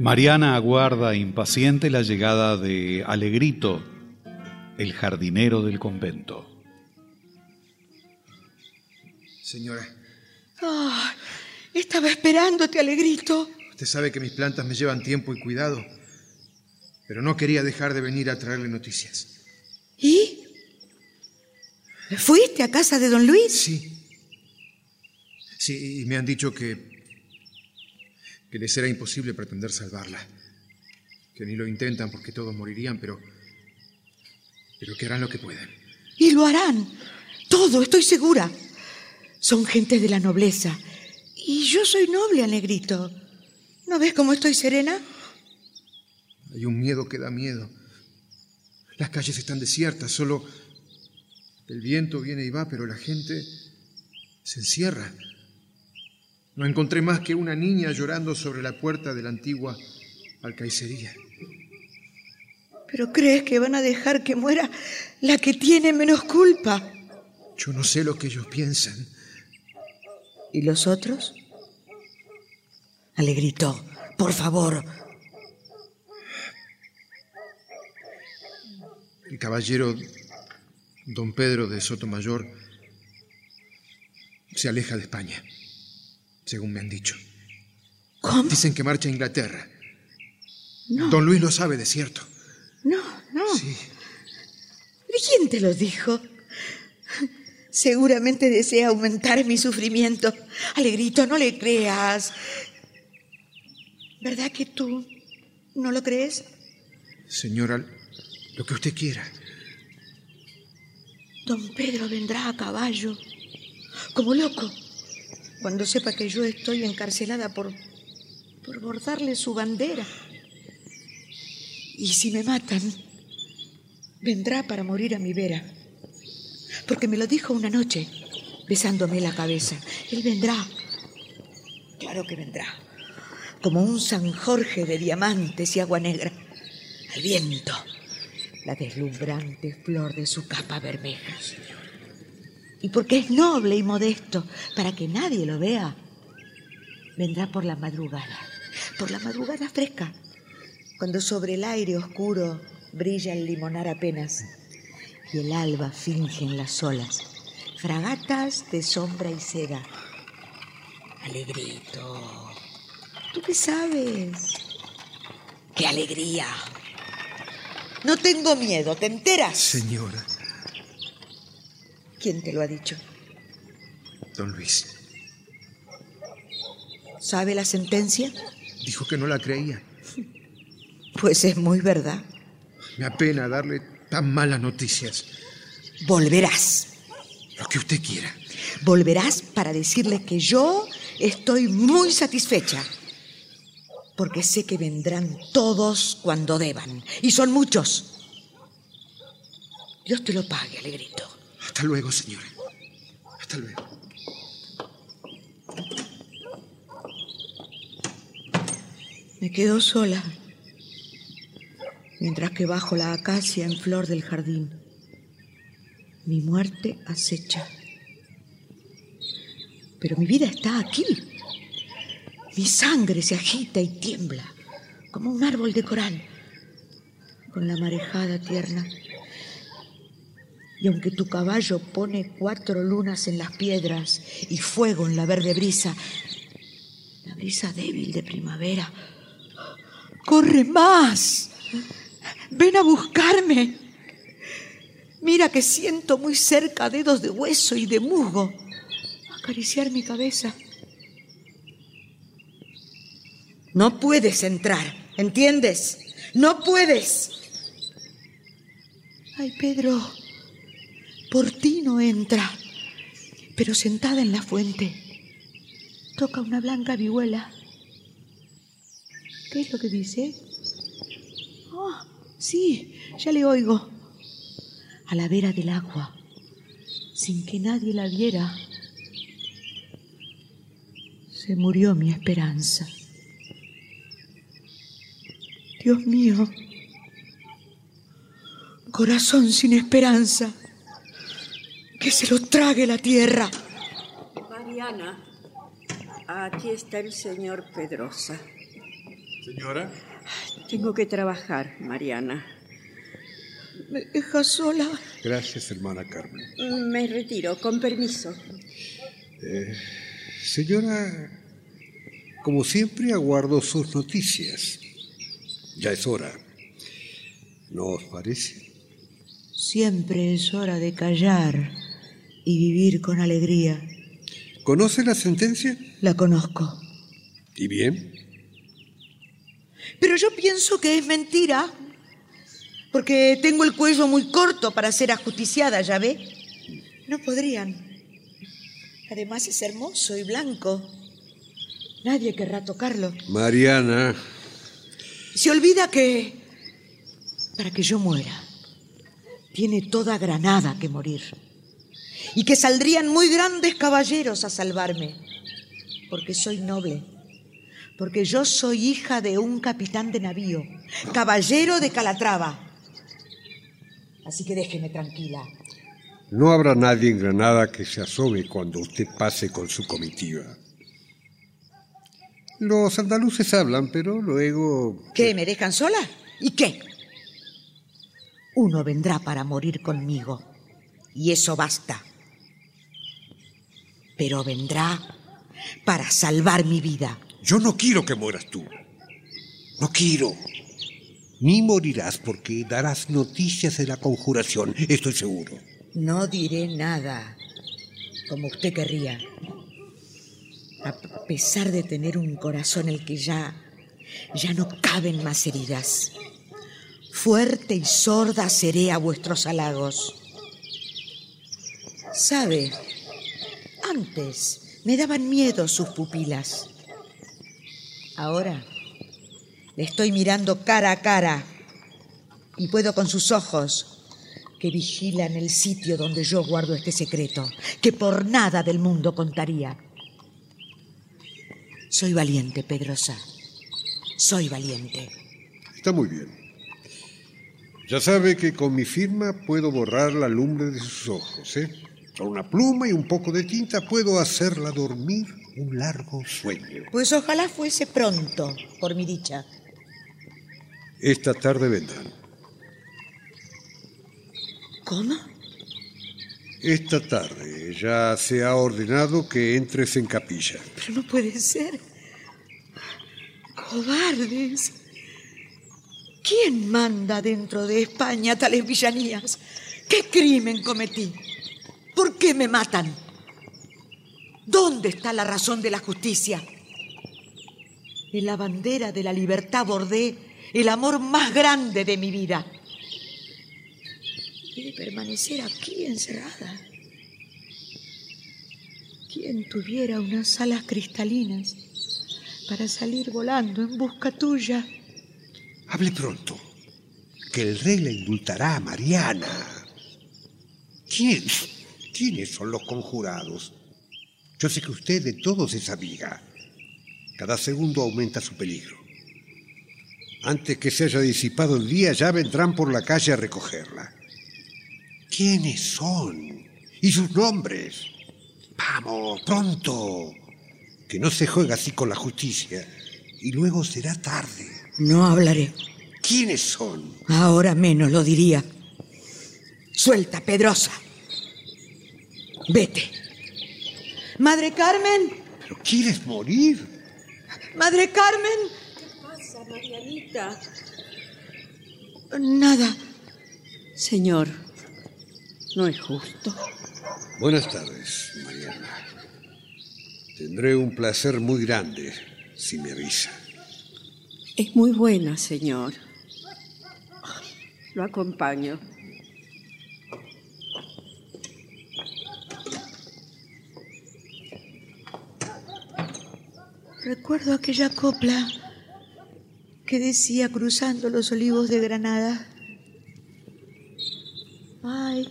Mariana aguarda impaciente la llegada de Alegrito, el jardinero del convento. Señora, Ah, estaba esperándote, Alegrito. usted sabe que mis plantas me llevan tiempo y cuidado, pero no quería dejar de venir a traerle noticias. ¿Y? ¿Fuiste a casa de don Luis? Sí. Sí, y me han dicho que que les era imposible pretender salvarla, que ni lo intentan porque todos morirían, pero pero que harán lo que puedan. Y lo harán. Todo, estoy segura. Son gente de la nobleza. Y yo soy noble, Alegrito. ¿No ves cómo estoy serena? Hay un miedo que da miedo. Las calles están desiertas, solo el viento viene y va, pero la gente se encierra. No encontré más que una niña llorando sobre la puerta de la antigua alcaicería. ¿Pero crees que van a dejar que muera la que tiene menos culpa? Yo no sé lo que ellos piensan. ¿Y los otros? Alegrito, por favor. El caballero don Pedro de Sotomayor se aleja de España, según me han dicho. ¿Cómo? Dicen que marcha a Inglaterra. No. Don Luis lo sabe de cierto. No, no. Sí. ¿De quién te lo dijo? Seguramente desea aumentar mi sufrimiento. Alegrito, no le creas. ¿Verdad que tú no lo crees? Señora, lo que usted quiera. Don Pedro vendrá a caballo, como loco, cuando sepa que yo estoy encarcelada por, por bordarle su bandera. Y si me matan, vendrá para morir a mi vera. Porque me lo dijo una noche, besándome la cabeza. Él vendrá. Claro que vendrá. Como un San Jorge de diamantes y agua negra. Al viento. La deslumbrante flor de su capa bermeja. Y porque es noble y modesto, para que nadie lo vea, vendrá por la madrugada. Por la madrugada fresca cuando sobre el aire oscuro brilla el limonar apenas y el alba finge en las olas fragatas de sombra y seda. Alegrito, ¿tú qué sabes? ¡Qué alegría! No tengo miedo, ¿te enteras? Señora, ¿Quién te lo ha dicho? don Luis, ¿Sabe la sentencia? dijo que no la creía. Pues es muy verdad. Me apena darle tan malas noticias. Volverás. Lo que usted quiera. Volverás para decirle que yo estoy muy satisfecha. Porque sé que vendrán todos cuando deban. Y son muchos. Dios te lo pague, Alegrito. Hasta luego, señora. Hasta luego. Me quedo sola. Mientras que bajo la acacia en flor del jardín, mi muerte acecha. Pero mi vida está aquí. Mi sangre se agita y tiembla como un árbol de coral con la marejada tierna. Y aunque tu caballo pone cuatro lunas en las piedras y fuego en la verde brisa, la brisa débil de primavera, corre más. Ven a buscarme. Mira que siento muy cerca dedos de hueso y de musgo acariciar mi cabeza. No puedes entrar, ¿entiendes? No puedes. Ay, Pedro, por ti no entra, pero sentada en la fuente, toca una blanca vihuela. ¿Qué es lo que dice? Ah, sí, ya le oigo. A la vera del agua, sin que nadie la viera, se murió mi esperanza. Dios mío, corazón sin esperanza, que se lo trague la tierra. Mariana, aquí está el señor Pedrosa. Señora. Tengo que trabajar, Mariana. ¿Me deja sola? Gracias, hermana Carmen. Me retiro, con permiso. Eh, señora, como siempre aguardo sus noticias. Ya es hora. ¿No os parece? Siempre es hora de callar y vivir con alegría. ¿Conoce la sentencia? La conozco. ¿Y bien? Pero yo pienso que es mentira. Porque tengo el cuello muy corto para ser ajusticiada, ¿ya ve? No podrían. Además es hermoso y blanco. Nadie querrá tocarlo. Mariana. Se olvida que para que yo muera tiene toda Granada que morir. Y que saldrían muy grandes caballeros a salvarme. Porque soy noble. Porque yo soy hija de un capitán de navío, caballero de Calatrava. Así que déjeme tranquila. No habrá nadie en Granada que se asome cuando usted pase con su comitiva. Los andaluces hablan, pero luego... ¿Qué? ¿Me dejan sola? ¿Y qué? Uno vendrá para morir conmigo. Y eso basta. Pero vendrá para salvar mi vida. Yo no quiero que mueras tú. No quiero. Ni morirás porque darás noticias de la conjuración, estoy seguro. No diré nada, como usted querría. A pesar de tener un corazón en el que ya, ya no caben más heridas. Fuerte y sorda seré a vuestros halagos. Sabe, antes me daban miedo sus pupilas. Ahora le estoy mirando cara a cara y puedo con sus ojos que vigilan el sitio donde yo guardo este secreto, que por nada del mundo contaría. Soy valiente, Pedrosa. Soy valiente. Está muy bien. Ya sabe que con mi firma puedo borrar la lumbre de sus ojos, ¿eh? Con una pluma y un poco de tinta puedo hacerla dormir un largo sueño. Pues ojalá fuese pronto, por mi dicha. Esta tarde vendrán. ¿Cómo? Esta tarde ya se ha ordenado que entres en capilla. Pero no puede ser. Cobardes. ¿Quién manda dentro de España tales villanías? ¿Qué crimen cometí? ¿Por qué me matan? ¿Dónde está la razón de la justicia? En la bandera de la libertad bordé el amor más grande de mi vida. Y de permanecer aquí encerrada. ¿Quién tuviera unas alas cristalinas para salir volando en busca tuya? Hable pronto, que el rey le indultará a Mariana. ¿Quién? ¿Quiénes son los conjurados? Yo sé que usted de todos es amiga. Cada segundo aumenta su peligro. Antes que se haya disipado el día, ya vendrán por la calle a recogerla. ¿Quiénes son? ¿Y sus nombres? Vamos, pronto. Que no se juegue así con la justicia. Y luego será tarde. No hablaré. ¿Quiénes son? Ahora menos lo diría. Suelta, Pedrosa. Vete. Madre Carmen. ¿Pero quieres morir? Madre Carmen. ¿Qué pasa, Marianita? Nada. Señor, no es justo. Buenas tardes, Mariana. Tendré un placer muy grande si me avisa. Es muy buena, señor. Lo acompaño. Recuerdo aquella copla que decía cruzando los olivos de Granada. Ay,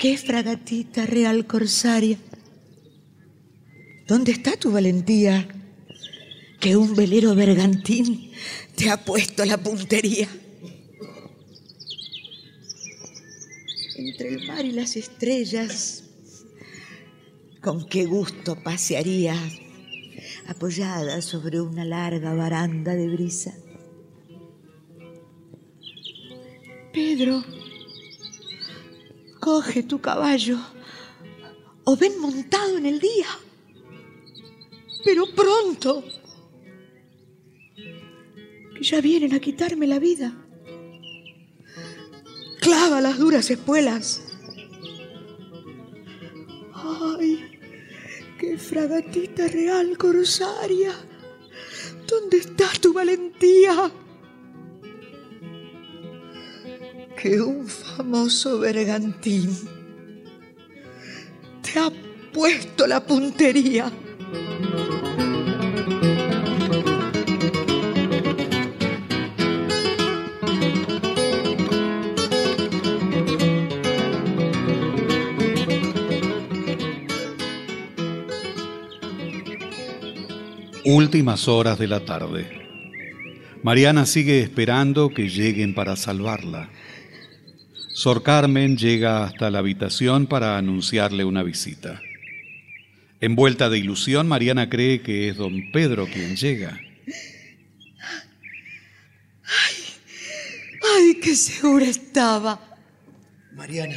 qué fragatita real corsaria. ¿Dónde está tu valentía? Que un velero bergantín te ha puesto la puntería. Entre el mar y las estrellas, con qué gusto pasearía apoyada sobre una larga baranda de brisa. Pedro, coge tu caballo o ven montado en el día, pero pronto, que ya vienen a quitarme la vida. Clava las duras espuelas. ¡Ay! ¡Qué fragatita real corsaria! ¿Dónde está tu valentía? Que un famoso bergantín te ha puesto la puntería. Últimas horas de la tarde. Mariana sigue esperando que lleguen para salvarla. Sor Carmen llega hasta la habitación para anunciarle una visita. Envuelta de ilusión, Mariana cree que es don Pedro quien llega. ¡Ay, qué segura estaba! Mariana,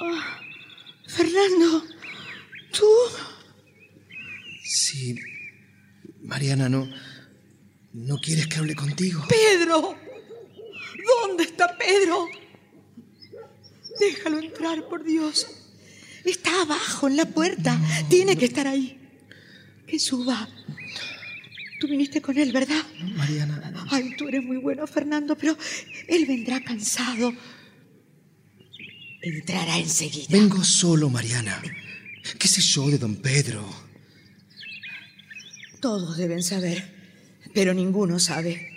Ah, Fernando, ¿tú? Sí. Mariana, no. ¿No quieres que hable contigo? ¡Pedro! ¿Dónde está Pedro? Déjalo entrar, por Dios. Está abajo, en la puerta. Tiene que estar ahí. Que suba. Tú viniste con él, ¿verdad? Mariana. Ay, tú eres muy bueno, Fernando, pero él vendrá cansado. Entrará enseguida. Vengo solo, Mariana. ¿Qué sé yo de don Pedro? Todos deben saber, pero ninguno sabe.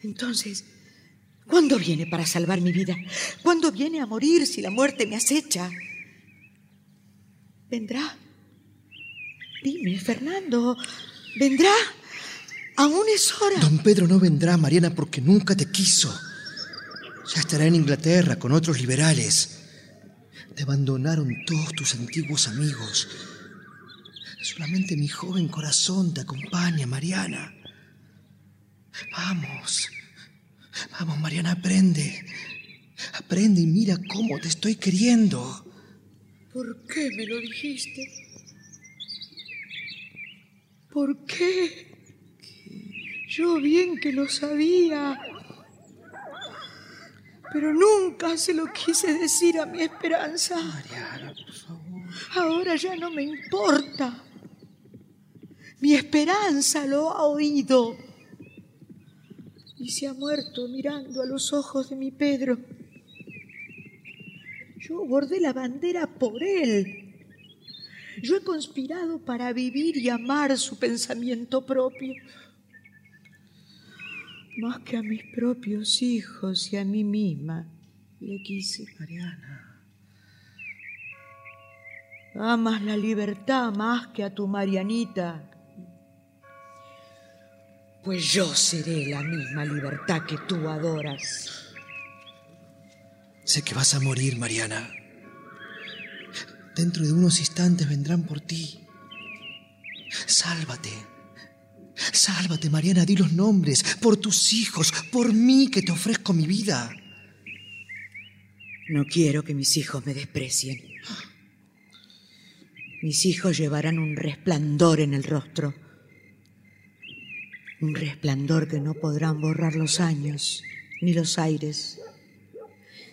Entonces, ¿cuándo viene para salvar mi vida? ¿Cuándo viene a morir si la muerte me acecha? ¿Vendrá? Dime, Fernando, ¿vendrá? Aún es hora. Don Pedro no vendrá, Mariana, porque nunca te quiso. Ya estará en Inglaterra con otros liberales. Te abandonaron todos tus antiguos amigos. Solamente mi joven corazón te acompaña, Mariana. Vamos. Vamos, Mariana, aprende. Aprende y mira cómo te estoy queriendo. ¿Por qué me lo dijiste? ¿Por qué? Yo bien que lo sabía. Pero nunca se lo quise decir a mi esperanza. Mariana, por favor. Ahora ya no me importa. Mi esperanza lo ha oído. Y se ha muerto mirando a los ojos de mi Pedro. Yo bordé la bandera por él. Yo he conspirado para vivir y amar su pensamiento propio. Más que a mis propios hijos y a mí misma le quise. Mariana. Amas la libertad más que a tu Marianita. Pues yo seré la misma libertad que tú adoras. Sé que vas a morir, Mariana. Dentro de unos instantes vendrán por ti. Sálvate. Sálvate, Mariana, di los nombres. Por tus hijos, por mí que te ofrezco mi vida. No quiero que mis hijos me desprecien. Mis hijos llevarán un resplandor en el rostro. Un resplandor que no podrán borrar los años ni los aires.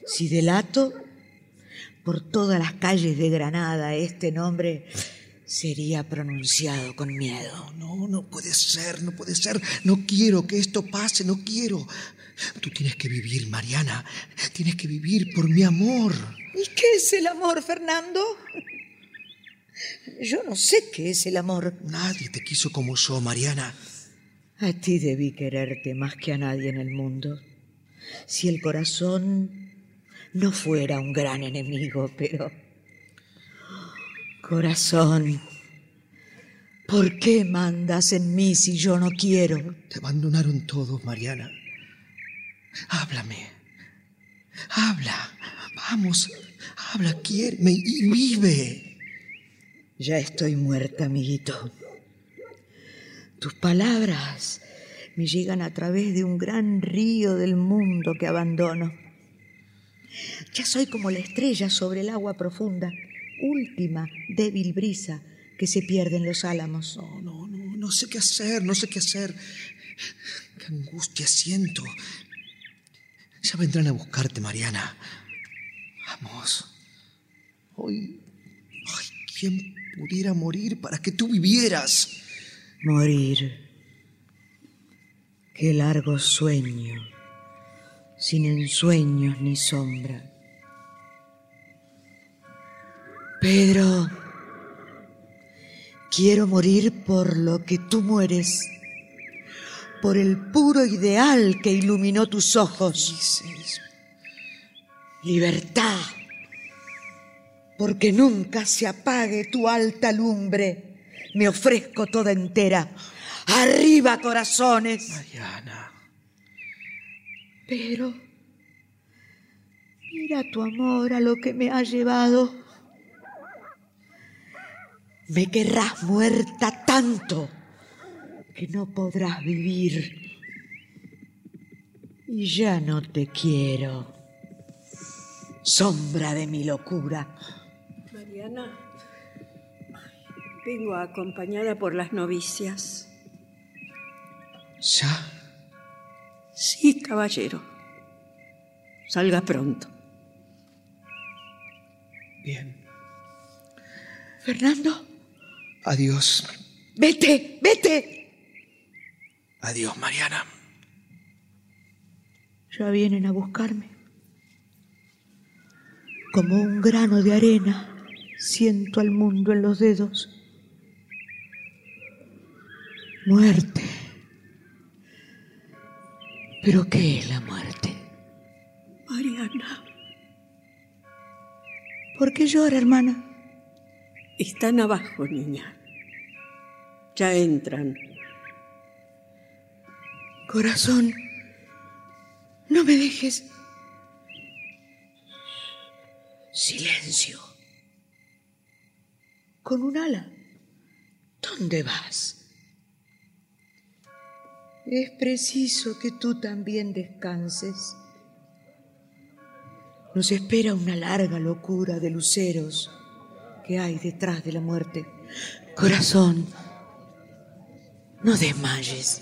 Si delato por todas las calles de Granada este nombre, sería pronunciado con miedo. No, no puede ser, no puede ser. No quiero que esto pase, no quiero. Tú tienes que vivir, Mariana. Tienes que vivir por mi amor. ¿Y qué es el amor, Fernando? Yo no sé qué es el amor. Nadie te quiso como yo, Mariana. A ti debí quererte más que a nadie en el mundo. Si el corazón no fuera un gran enemigo, pero... Corazón, ¿por qué mandas en mí si yo no quiero? Te abandonaron todos, Mariana. Háblame. Habla. Vamos. Habla, quiéreme y vive. Ya estoy muerta, amiguito. Tus palabras me llegan a través de un gran río del mundo que abandono. Ya soy como la estrella sobre el agua profunda, última débil brisa que se pierde en los álamos. No, no, no, no sé qué hacer, no sé qué hacer. Qué angustia siento. Ya vendrán a buscarte, Mariana. Vamos. Hoy, ay, ¿quién pudiera morir para que tú vivieras? Morir. Qué largo sueño, sin ensueños ni sombra. Pedro, quiero morir por lo que tú mueres, por el puro ideal que iluminó tus ojos. Libertad, porque nunca se apague tu alta lumbre. Me ofrezco toda entera. Arriba, corazones. Mariana. Pero mira tu amor a lo que me ha llevado. Me querrás muerta tanto que no podrás vivir. Y ya no te quiero. Sombra de mi locura. Mariana, vengo acompañada por las novicias. ¿Ya? Sí, caballero. Salga pronto. Bien. Fernando, Adiós. vete, vete. Adiós, Mariana. Ya vienen a buscarme. Como un grano de arena, siento al mundo en los dedos. Muerte. ¿Pero qué es la muerte? Mariana, ¿Por qué llora, hermana? están abajo, niña. Ya entran. Corazón, no me dejes. Silencio. Con un ala. ¿Dónde vas? Es preciso que tú también descanses. Nos espera una larga locura de luceros que hay detrás de la muerte. Corazón, no desmayes.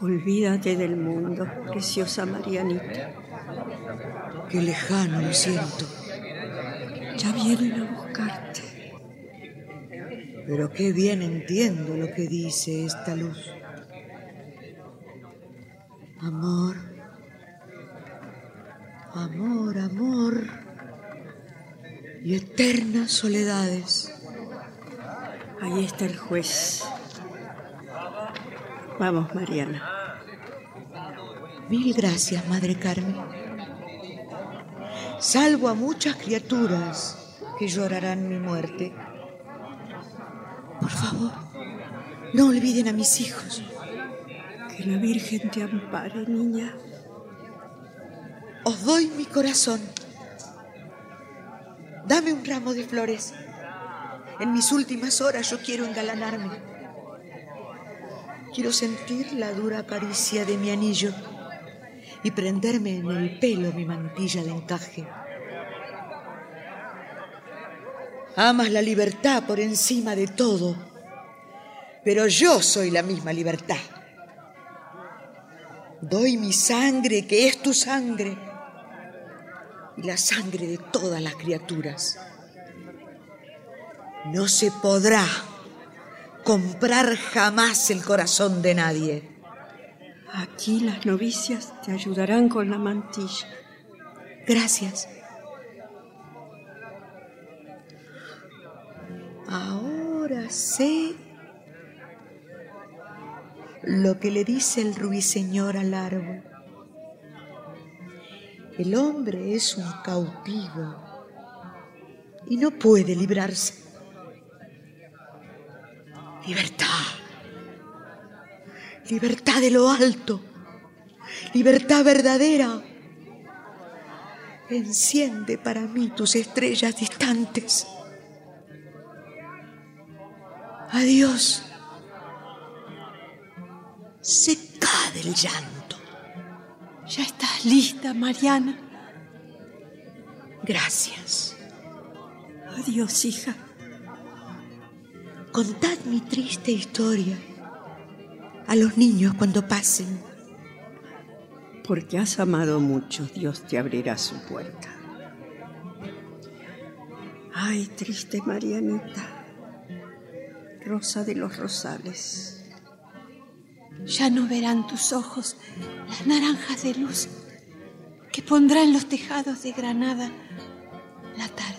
Olvídate del mundo, preciosa Marianita. Qué lejano lo siento. Ya vienen a buscarte. Pero qué bien entiendo lo que dice esta luz. Amor, amor, amor y eternas soledades. Ahí está el juez. Vamos, Mariana. Mil gracias, Madre Carmen. Salvo a muchas criaturas que llorarán mi muerte. Por favor, no olviden a mis hijos. Que la Virgen te ampare, niña. Os doy mi corazón. Dame un ramo de flores. En mis últimas horas yo quiero engalanarme. Quiero sentir la dura caricia de mi anillo y prenderme en el pelo mi mantilla de encaje. Amas la libertad por encima de todo, pero yo soy la misma libertad. Doy mi sangre, que es tu sangre, y la sangre de todas las criaturas. No se podrá comprar jamás el corazón de nadie. Aquí las novicias te ayudarán con la mantilla. Gracias. Ahora sé lo que le dice el ruiseñor al árbol. El hombre es un cautivo y no puede librarse. Libertad. Libertad de lo alto. Libertad verdadera. Enciende para mí tus estrellas distantes. Adiós. Seca del llanto. Ya estás lista, Mariana. Gracias. Adiós, hija. Contad mi triste historia a los niños cuando pasen. Porque has amado mucho, Dios te abrirá su puerta. Ay, triste Marianita, rosa de los rosales. Ya no verán tus ojos las naranjas de luz que pondrán los tejados de Granada la tarde.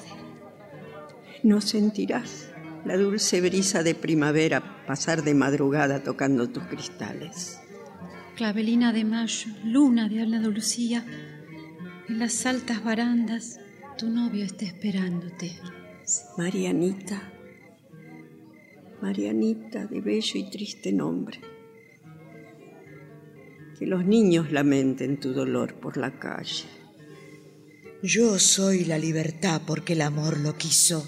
No sentirás la dulce brisa de primavera pasar de madrugada tocando tus cristales. Clavelina de mayo, luna de Andalucía, en las altas barandas tu novio está esperándote. Marianita, Marianita de bello y triste nombre. Que los niños lamenten tu dolor por la calle. Yo soy la libertad porque el amor lo quiso.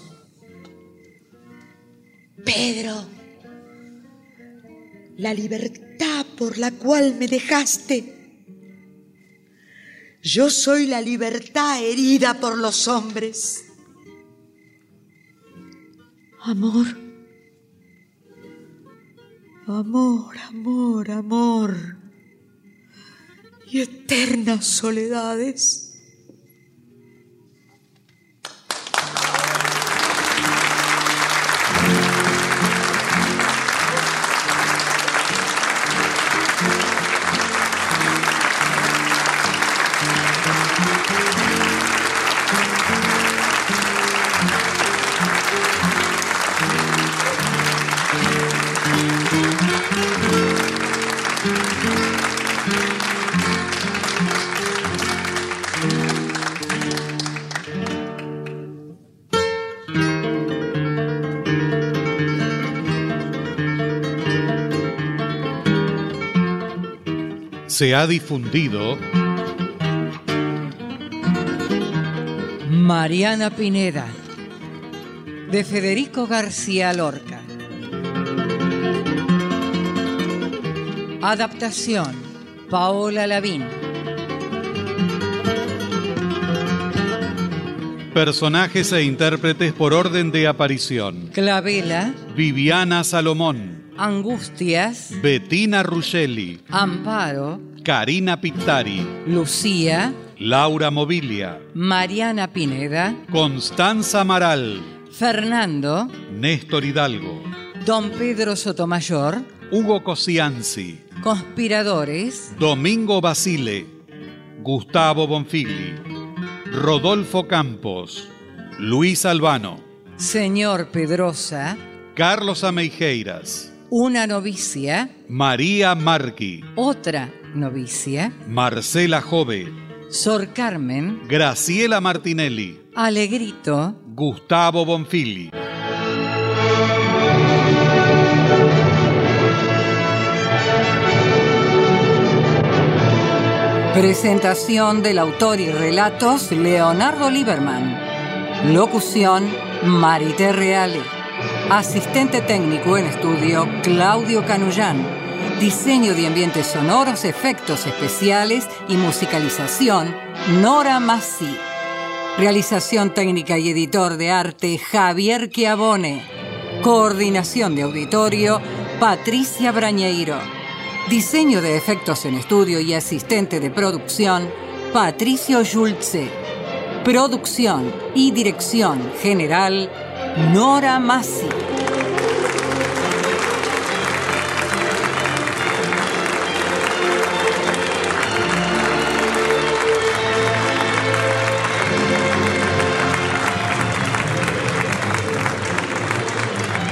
Pedro, la libertad por la cual me dejaste. Yo soy la libertad herida por los hombres. Amor, amor, amor, amor y eternas soledades. Se ha difundido Mariana Pineda, de Federico García Lorca. Adaptación, Paola Lavín. Personajes e intérpretes por orden de aparición. Clavela, Viviana Salomón, Angustias, Bettina Ruggeli, Amparo, Karina Pittari, Lucía, Laura Mobilia, Mariana Pineda, Constanza Amaral, Fernando, Néstor Hidalgo, Don Pedro Sotomayor, Hugo Cosianzi, Conspiradores, Domingo Basile, Gustavo Bonfigli, Rodolfo Campos, Luis Albano, Señor Pedrosa, Carlos Ameijeiras, una novicia, María Marqui, otra novicia, Marcela Jove, Sor Carmen, Graciela Martinelli, Alegrito, Gustavo Bonfili. Presentación del autor y relatos Leonardo Lieberman. Locución Marité Reale. Asistente técnico en estudio Claudio Canullán. Diseño de ambientes sonoros, efectos especiales y musicalización Nora Massi. Realización técnica y editor de arte Javier Chiavone. Coordinación de auditorio Patricia Brañeiro. Diseño de efectos en estudio y asistente de producción Patricio Schulze. Producción y dirección general Nora Massi.